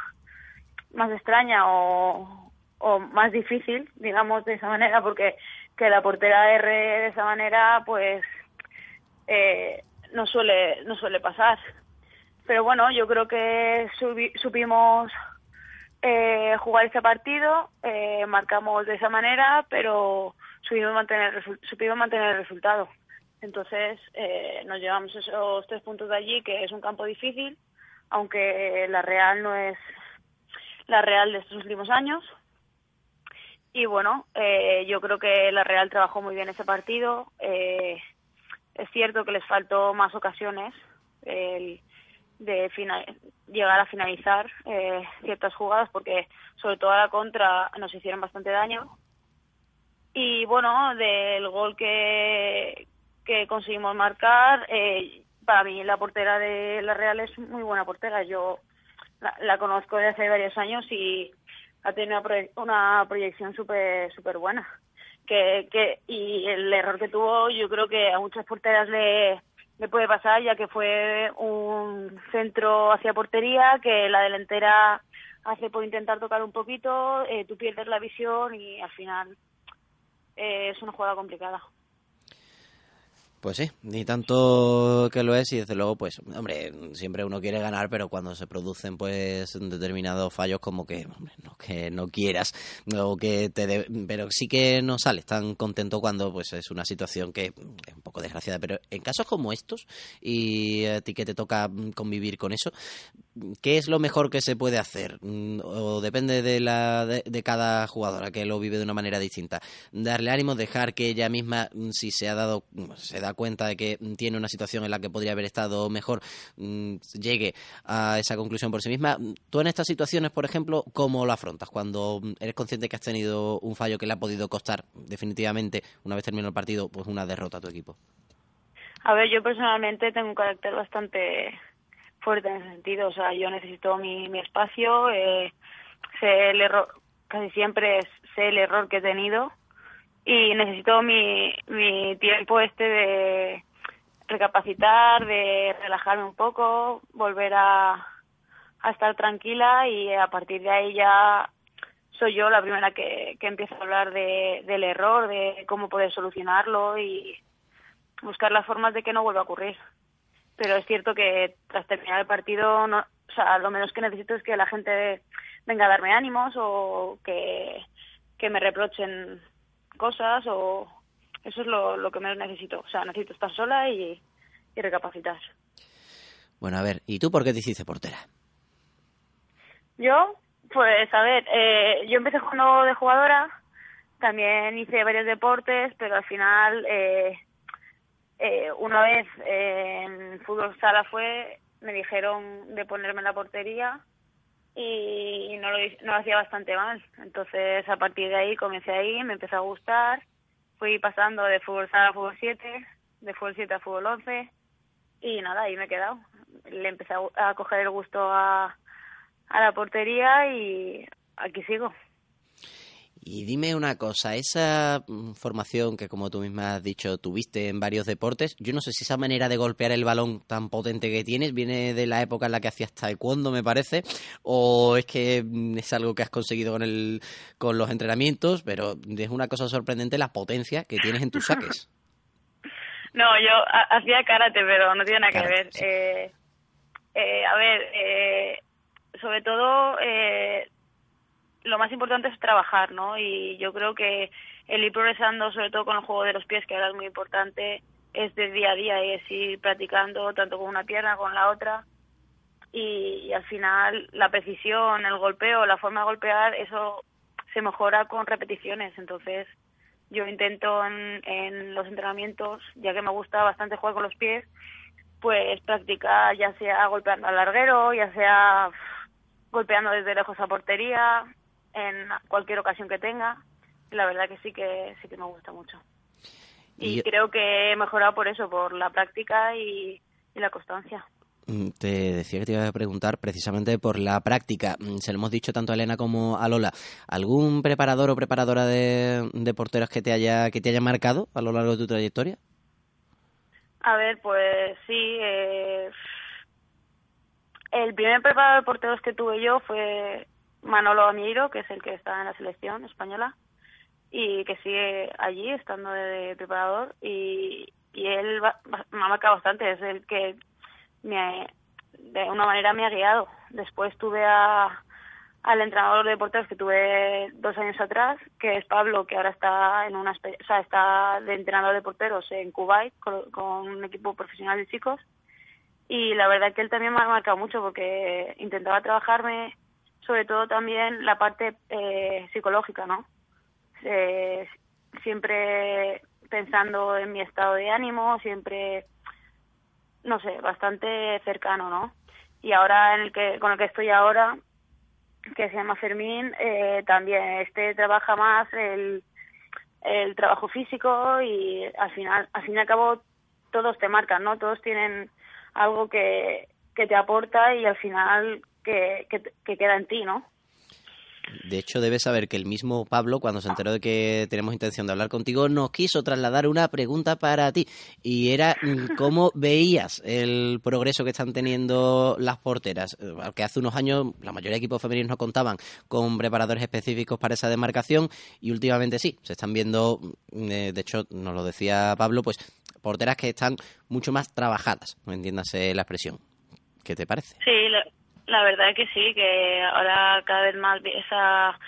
más extraña o, o más difícil, digamos de esa manera, porque que la portera R de esa manera, pues eh, no suele no suele pasar. Pero bueno, yo creo que supimos eh, jugar este partido, eh, marcamos de esa manera, pero supimos mantener, supimos mantener el resultado. Entonces eh, nos llevamos esos tres puntos de allí, que es un campo difícil, aunque la Real no es la Real de estos últimos años. Y bueno, eh, yo creo que la Real trabajó muy bien ese partido. Eh, es cierto que les faltó más ocasiones el de llegar a finalizar eh, ciertas jugadas porque sobre todo a la contra nos hicieron bastante daño. Y bueno del gol que que conseguimos marcar eh, para mí la portera de la Real es muy buena portera. Yo la, conozco desde hace varios años y ha tenido una, una proyección súper súper buena. Que, que y el error que tuvo yo creo que a muchas porteras le, le puede pasar ya que fue un centro hacia portería que la delantera hace por intentar tocar un poquito, eh, tú pierdes la visión y al final eh, es una jugada complicada. Pues sí, ni tanto que lo es y desde luego, pues, hombre, siempre uno quiere ganar, pero cuando se producen, pues, determinados fallos como que, hombre, no que no quieras, o que te pero sí que no sales tan contento cuando, pues, es una situación que es un poco desgraciada. Pero en casos como estos, y a ti que te toca convivir con eso, ¿qué es lo mejor que se puede hacer? O depende de, la, de, de cada jugadora que lo vive de una manera distinta. Darle ánimo, dejar que ella misma, si se ha dado, se da cuenta de que tiene una situación en la que podría haber estado mejor, mm, llegue a esa conclusión por sí misma. Tú en estas situaciones, por ejemplo, ¿cómo lo afrontas? Cuando eres consciente que has tenido un fallo que le ha podido costar definitivamente, una vez terminado el partido, pues una derrota a tu equipo. A ver, yo personalmente tengo un carácter bastante fuerte en ese sentido. O sea, yo necesito mi, mi espacio, eh, sé el error, casi siempre sé el error que he tenido y necesito mi, mi tiempo este de recapacitar, de relajarme un poco, volver a, estar tranquila y a partir de ahí ya soy yo la primera que, que empieza a hablar de, del error, de cómo poder solucionarlo y buscar las formas de que no vuelva a ocurrir. Pero es cierto que tras terminar el partido, no, o sea, lo menos que necesito es que la gente venga a darme ánimos o que, que me reprochen cosas o eso es lo, lo que menos necesito. O sea, necesito estar sola y, y recapacitar. Bueno, a ver, ¿y tú por qué te hiciste portera? Yo, pues a ver, eh, yo empecé jugando de jugadora, también hice varios deportes, pero al final, eh, eh, una vez en fútbol sala fue, me dijeron de ponerme en la portería y no lo, no lo hacía bastante mal. Entonces, a partir de ahí, comencé ahí, me empezó a gustar, fui pasando de fútbol sala a fútbol 7, de fútbol 7 a fútbol 11 y nada, ahí me he quedado. Le empecé a, a coger el gusto a, a la portería y aquí sigo. Y dime una cosa, esa mm, formación que como tú misma has dicho tuviste en varios deportes, yo no sé si esa manera de golpear el balón tan potente que tienes viene de la época en la que hacías taekwondo, me parece, o es que mm, es algo que has conseguido con el con los entrenamientos, pero es una cosa sorprendente la potencia que tienes en tus saques. No, yo hacía karate, pero no tiene nada que ver. Eh, eh, a ver, eh, sobre todo eh, lo más importante es trabajar, ¿no? Y yo creo que el ir progresando, sobre todo con el juego de los pies, que ahora es muy importante, es de día a día y es ir practicando tanto con una pierna con la otra. Y, y, al final la precisión, el golpeo, la forma de golpear, eso se mejora con repeticiones. Entonces yo intento en, en los entrenamientos, ya que me gusta bastante jugar con los pies, pues practicar ya sea golpeando al larguero, ya sea golpeando desde lejos a portería, en cualquier ocasión que tenga. La verdad que sí que sí que me gusta mucho. Y, y creo que he mejorado por eso, por la práctica y, y la constancia. Te decía que te iba a preguntar precisamente por la práctica. Se lo hemos dicho tanto a Elena como a Lola. ¿Algún preparador o preparadora de, de porteros que te haya que te haya marcado a lo largo de tu trayectoria? A ver, pues sí. Eh, el primer preparador de porteros que tuve yo fue Manolo Amiro, que es el que está en la selección española y que sigue allí estando de, preparador y, y él me ha marcado bastante, es el que me, de una manera me ha guiado. Después tuve al entrenador de porteros que tuve dos años atrás, que es Pablo, que ahora está en una, o está de entrenador de porteros en Kuwait con, con un equipo profesional de chicos. Y la verdad que él también me ha marcado mucho porque intentaba trabajarme sobre todo también la parte eh, psicológica, ¿no? Eh, siempre pensando en mi estado de ánimo, siempre, no sé, bastante cercano, ¿no? Y ahora en el que con el que estoy ahora, que se llama Fermín, eh, también este trabaja más el, el trabajo físico y al final, al fin y al cabo, todos te marcan, ¿no? Todos tienen algo que, que te aporta y al final que, que, que queda en ti, ¿no? De hecho, debes saber que el mismo Pablo, cuando se enteró de que tenemos intención de hablar contigo, nos quiso trasladar una pregunta para ti. Y era mm, cómo veías el progreso que están teniendo las porteras. Que hace unos años la mayoría de equipos femeninos no contaban con preparadores específicos para esa demarcación y últimamente sí. Se están viendo, mm, eh, de hecho, nos lo decía Pablo, pues porteras que están mucho más trabajadas, no entiéndase la expresión. ¿Qué te parece? Sí, la, verdad que sí, que ahora cada vez más ves a,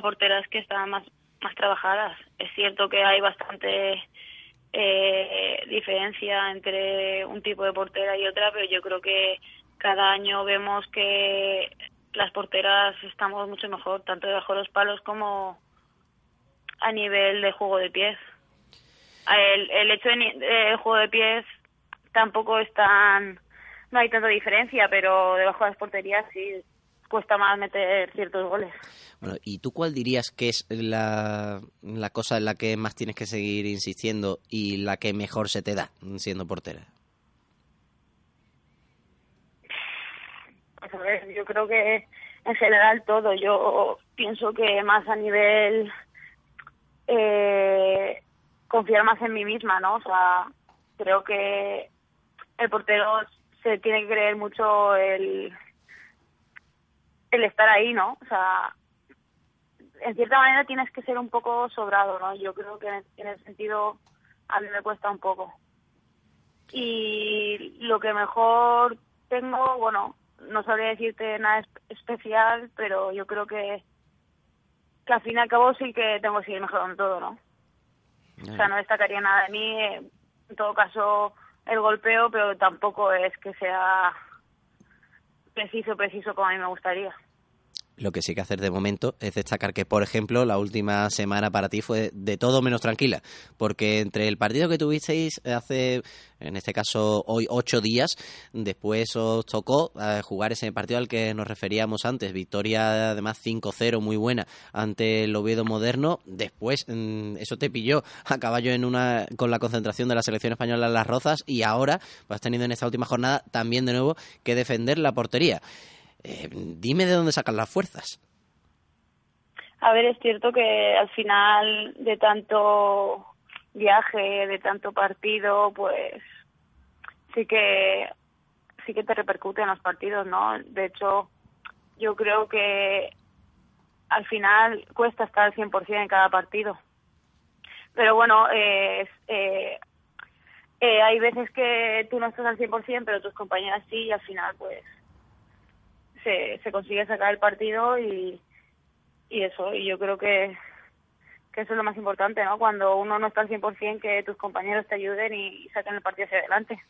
porteras que están más, más trabajadas. Es cierto que hay bastante eh, diferencia entre un tipo de portera y otra, pero yo creo que cada año vemos que las porteras estamos mucho mejor, tanto debajo de los palos como a nivel de juego de pies. El, el hecho de, juego de pies tampoco es tan no hay tanta diferencia, pero debajo de las porterías sí cuesta más meter ciertos goles. Bueno, ¿y tú cuál dirías que es la, la cosa en la que más tienes que seguir insistiendo y la que mejor se te da siendo portera? Pues a ver, yo creo que en general todo. Yo pienso que más a nivel eh, confiar más en mí misma, ¿no? O sea, creo que el portero se tiene que creer mucho el, el estar ahí, ¿no? O sea, en cierta manera tienes que ser un poco sobrado, ¿no? Yo creo que en, ese sentido a mí me cuesta un poco. Y lo que mejor tengo, bueno, no sabría decirte nada especial, pero yo creo que, que al fin y al cabo sí que tengo que seguir mejorando todo, ¿no? O sea, no destacaría nada de mí. En todo caso, el golpeo, pero tampoco es que sea preciso, preciso como a mí me gustaría. Lo que sí que hacer de momento es destacar que, por ejemplo, la última semana para ti fue de todo menos tranquila, porque entre el partido que tuvisteis hace, en este caso hoy, ocho días, después os tocó eh, jugar ese partido al que nos referíamos antes, victoria además 5-0 muy buena ante el Oviedo Moderno, después mm, eso te pilló a caballo en una con la concentración de la selección española en Las Rozas y ahora pues, has tenido en esta última jornada también de nuevo que defender la portería. Eh, dime de dónde sacan las fuerzas. A ver, es cierto que al final de tanto viaje, de tanto partido, pues sí que sí que te repercute en los partidos, ¿no? De hecho, yo creo que al final cuesta estar al 100% en cada partido. Pero bueno, eh, eh, hay veces que tú no estás al 100%, pero tus compañeras sí, y al final, pues, se, se consigue sacar el partido y, y eso, y yo creo que, que eso es lo más importante, ¿no? Cuando uno no está al 100%, que tus compañeros te ayuden y saquen el partido hacia adelante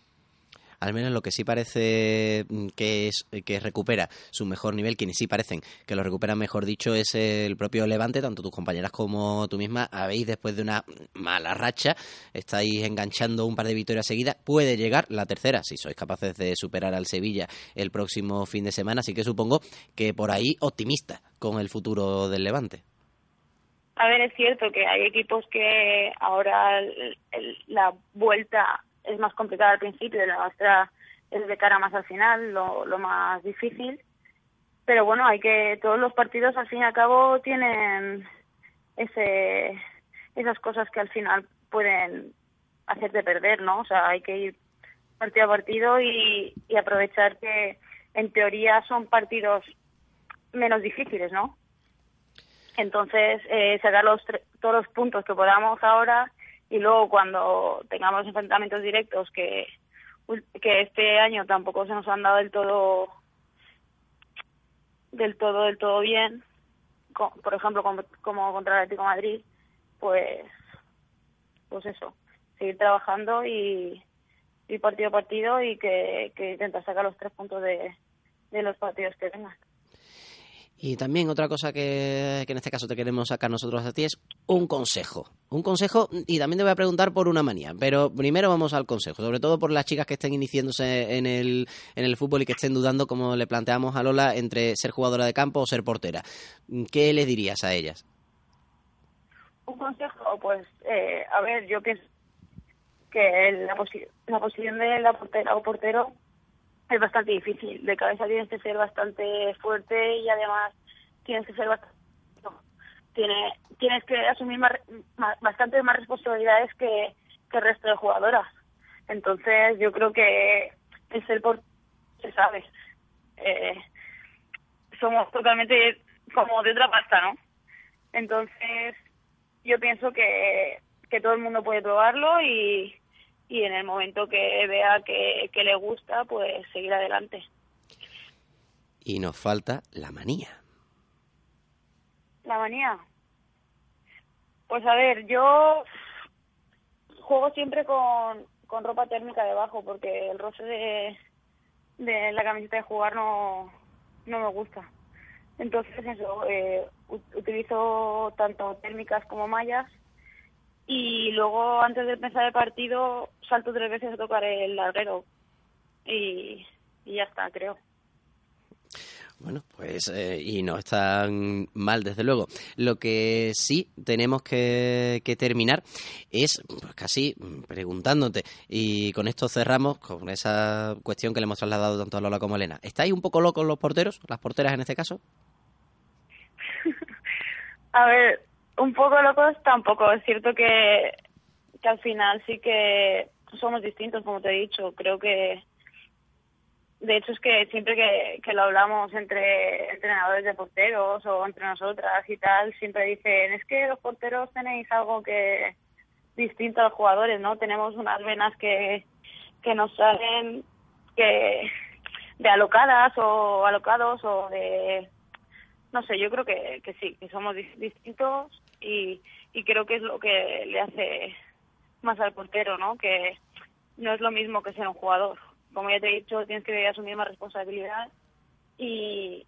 al menos lo que sí parece mm, que es que recupera su mejor nivel, quienes sí parecen que lo recuperan mejor dicho, es el propio Levante, tanto tus compañeras como tú misma habéis después de una mala racha, estáis enganchando un par de victorias seguidas, puede llegar la tercera, si sois capaces de superar al Sevilla el próximo fin de semana, así que supongo que por ahí optimista con el futuro del Levante. A ver, es cierto que hay equipos que ahora la vuelta es más complicada al principio, la nuestra es de cara más al final, lo, más difícil. Pero bueno, hay que, todos los partidos al fin y al cabo tienen ese, esas cosas que al final pueden hacerte perder, ¿no? O sea, hay que ir partido a partido y, y aprovechar que en teoría son partidos menos difíciles, ¿no? Entonces, eh, sacar los todos los puntos que podamos ahora y luego cuando tengamos enfrentamientos directos que, que este año tampoco se nos han dado del todo del todo del todo bien por ejemplo como, como contra el Atlético Madrid pues pues eso seguir trabajando y, y partido a partido y que, que intenta sacar los tres puntos de, de los partidos que vengan y también otra cosa que, en este caso te queremos sacar nosotros a ti es un consejo. Un consejo, y también te voy a preguntar por una manía, pero primero vamos al consejo, sobre todo por las chicas que estén iniciándose en el, en el fútbol y que estén dudando, como le planteamos a Lola, entre ser jugadora de campo o ser portera. ¿Qué le dirías a ellas? Un consejo, pues, eh, a ver, yo pienso que la, la posición de la portera o portero es bastante difícil. De cabeza tienes que ser bastante fuerte y además tienes que ser tiene, tienes que asumir más, más, bastantes más responsabilidades que, que el resto de jugadoras. Entonces, yo creo que el ser por se sabe. Eh, somos totalmente como de otra pasta, ¿no? Entonces, yo pienso que, que todo el mundo puede probarlo y, y en el momento que vea que, que le gusta, pues seguir adelante. Y nos falta la manía. La manía. Pues a ver, yo juego siempre con, con ropa térmica debajo porque el roce de, de la camiseta de jugar no, no me gusta. Entonces eso, eh, utilizo tanto térmicas como mallas y luego antes de empezar el partido salto tres veces a tocar el larguero y, y ya está, creo. Bueno, pues eh, y no están mal, desde luego. Lo que sí tenemos que, terminar es pues, casi preguntándote, y con esto cerramos con esa cuestión que le hemos trasladado tanto a Lola como a Elena. ¿Estáis un poco locos los porteros, las porteras en este caso? a ver, un poco locos tampoco. Es cierto que, que al final sí que somos distintos, como te he dicho. Creo que de hecho es que siempre que, lo hablamos entre entrenadores de porteros o entre nosotras y tal, siempre dicen, es que los porteros tenéis algo que distinto a los jugadores, ¿no? Tenemos unas venas que, que nos salen que de alocadas o alocados o de no sé, yo creo que, que sí, que somos distintos y, y creo que es lo que le hace más al portero, ¿no? Que no es lo mismo que ser un jugador como ya te he dicho, tienes que asumir más responsabilidad y,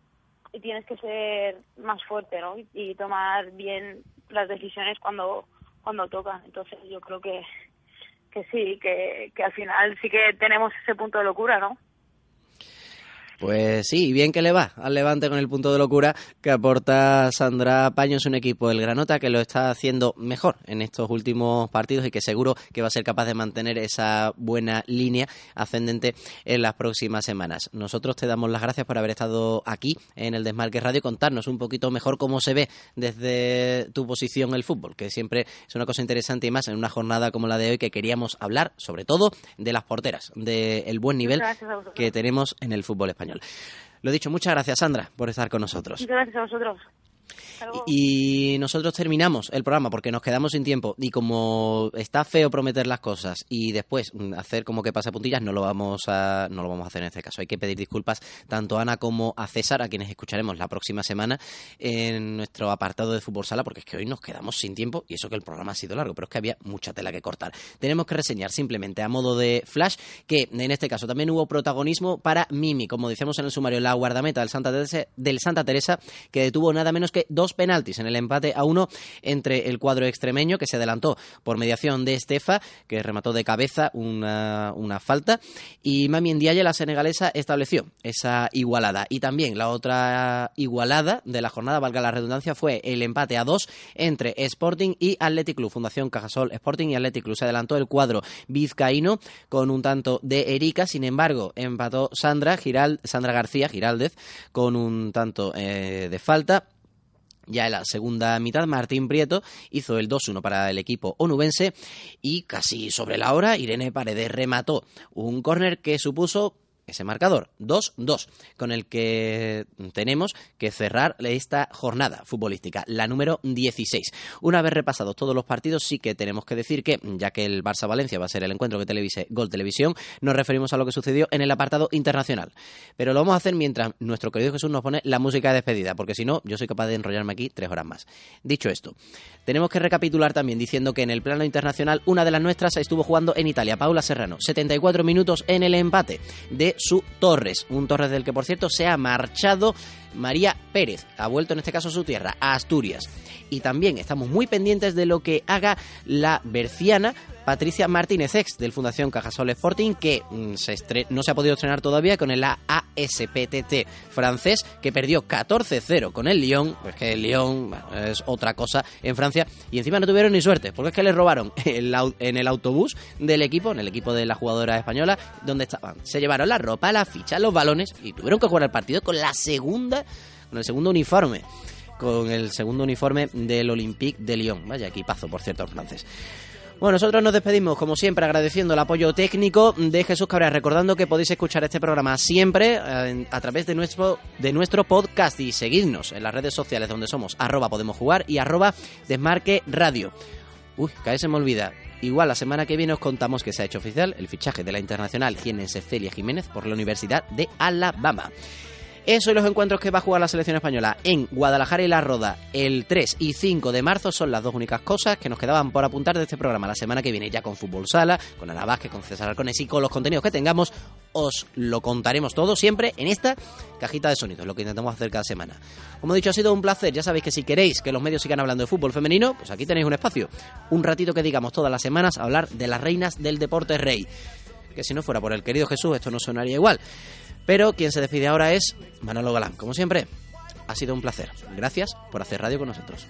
tienes que ser más fuerte, ¿no? Y, tomar bien las decisiones cuando cuando toca. Entonces yo creo que que sí, que, que al final sí que tenemos ese punto de locura, ¿no? Pues sí, bien que le va al Levante con el punto de locura que aporta Sandra Paños, un equipo del Granota que lo está haciendo mejor en estos últimos partidos y que seguro que va a ser capaz de mantener esa buena línea ascendente en las próximas semanas. Nosotros te damos las gracias por haber estado aquí en el Desmarque Radio y contarnos un poquito mejor cómo se ve desde tu posición el fútbol, que siempre es una cosa interesante y más en una jornada como la de hoy que queríamos hablar sobre todo de las porteras, del buen nivel que tenemos en el fútbol español. Lo dicho, muchas gracias Sandra por estar con nosotros. Muchas gracias a vosotros. Y nosotros terminamos el programa porque nos quedamos sin tiempo y como está feo prometer las cosas y después hacer como que pasa puntillas, no lo vamos a no lo vamos a hacer en este caso. Hay que pedir disculpas tanto a Ana como a César, a quienes escucharemos la próxima semana en nuestro apartado de fútbol sala, porque es que hoy nos quedamos sin tiempo y eso que el programa ha sido largo, pero es que había mucha tela que cortar. Tenemos que reseñar simplemente a modo de flash que en este caso también hubo protagonismo para Mimi, como decíamos en el sumario, la guardameta del Santa Teresa, del Santa Teresa que detuvo nada menos dos penaltis en el empate a uno entre el cuadro extremeño que se adelantó por mediación de Estefa, que remató de cabeza una, una falta, y Mami Ndiaye, la senegalesa, estableció esa igualada. Y también la otra igualada de la jornada, valga la redundancia, fue el empate a dos entre Sporting y Athletic Club. Fundación Cajasol Sporting y Athletic Club. Se adelantó el cuadro vizcaíno con un tanto de Erika, sin embargo, empató Sandra, Giral, Sandra García Giraldez con un tanto eh, de falta ya en la segunda mitad, Martín Prieto hizo el 2-1 para el equipo onubense y casi sobre la hora, Irene Paredes remató un córner que supuso ese marcador, 2-2, con el que tenemos que cerrar esta jornada futbolística, la número 16. Una vez repasados todos los partidos, sí que tenemos que decir que, ya que el Barça-Valencia va a ser el encuentro que televise Gol Televisión, nos referimos a lo que sucedió en el apartado internacional. Pero lo vamos a hacer mientras nuestro querido Jesús nos pone la música de despedida, porque si no, yo soy capaz de enrollarme aquí tres horas más. Dicho esto, tenemos que recapitular también diciendo que en el plano internacional, una de las nuestras estuvo jugando en Italia, Paula Serrano, 74 minutos en el empate de su Torres. Un Torres del que, por cierto, se ha marchado María Pérez. Ha vuelto en este caso a su tierra, a Asturias. Y también estamos muy pendientes de lo que haga la berciana Patricia Martínez ex del Fundación Cajasol Sporting, que mm, se no se ha podido estrenar todavía con el ASPTT francés, que perdió 14-0 con el Lyon, pues que el Lyon es otra cosa en Francia, y encima no tuvieron ni suerte, porque es que les robaron en el autobús del equipo, en el equipo de la jugadora española, donde estaban. Se llevaron la ropa, la ficha, los balones, y tuvieron que jugar el partido con la segunda, con el segundo uniforme. con el segundo uniforme del Olympique de Lyon. Vaya equipazo, por cierto, el francés. Bueno, nosotros nos despedimos, como siempre, agradeciendo el apoyo técnico de Jesús Cabrera, recordando que podéis escuchar este programa siempre eh, a través de nuestro, de nuestro podcast y seguidnos en las redes sociales donde somos arroba podemos jugar y arroba desmarque radio. Uy, que se me olvida. Igual la semana que viene os contamos que se ha hecho oficial el fichaje de la internacional jienense Celia Jiménez por la Universidad de Alabama. Eso y los encuentros que va a jugar la selección española en Guadalajara y La Roda el 3 y 5 de marzo son las dos únicas cosas que nos quedaban por apuntar de este programa. La semana que viene ya con Fútbol Sala, con Ana Vázquez, con César Arcones y con los contenidos que tengamos, os lo contaremos todo siempre en esta cajita de sonidos, lo que intentamos hacer cada semana. Como he dicho, ha sido un placer. Ya sabéis que si queréis que los medios sigan hablando de fútbol femenino, pues aquí tenéis un espacio. Un ratito que digamos todas las semanas a hablar de las reinas del deporte rey. Que si no fuera por el querido Jesús, esto no sonaría igual. Pero quien se decide ahora es Manolo Galán. Como siempre, ha sido un placer. Gracias por hacer radio con nosotros.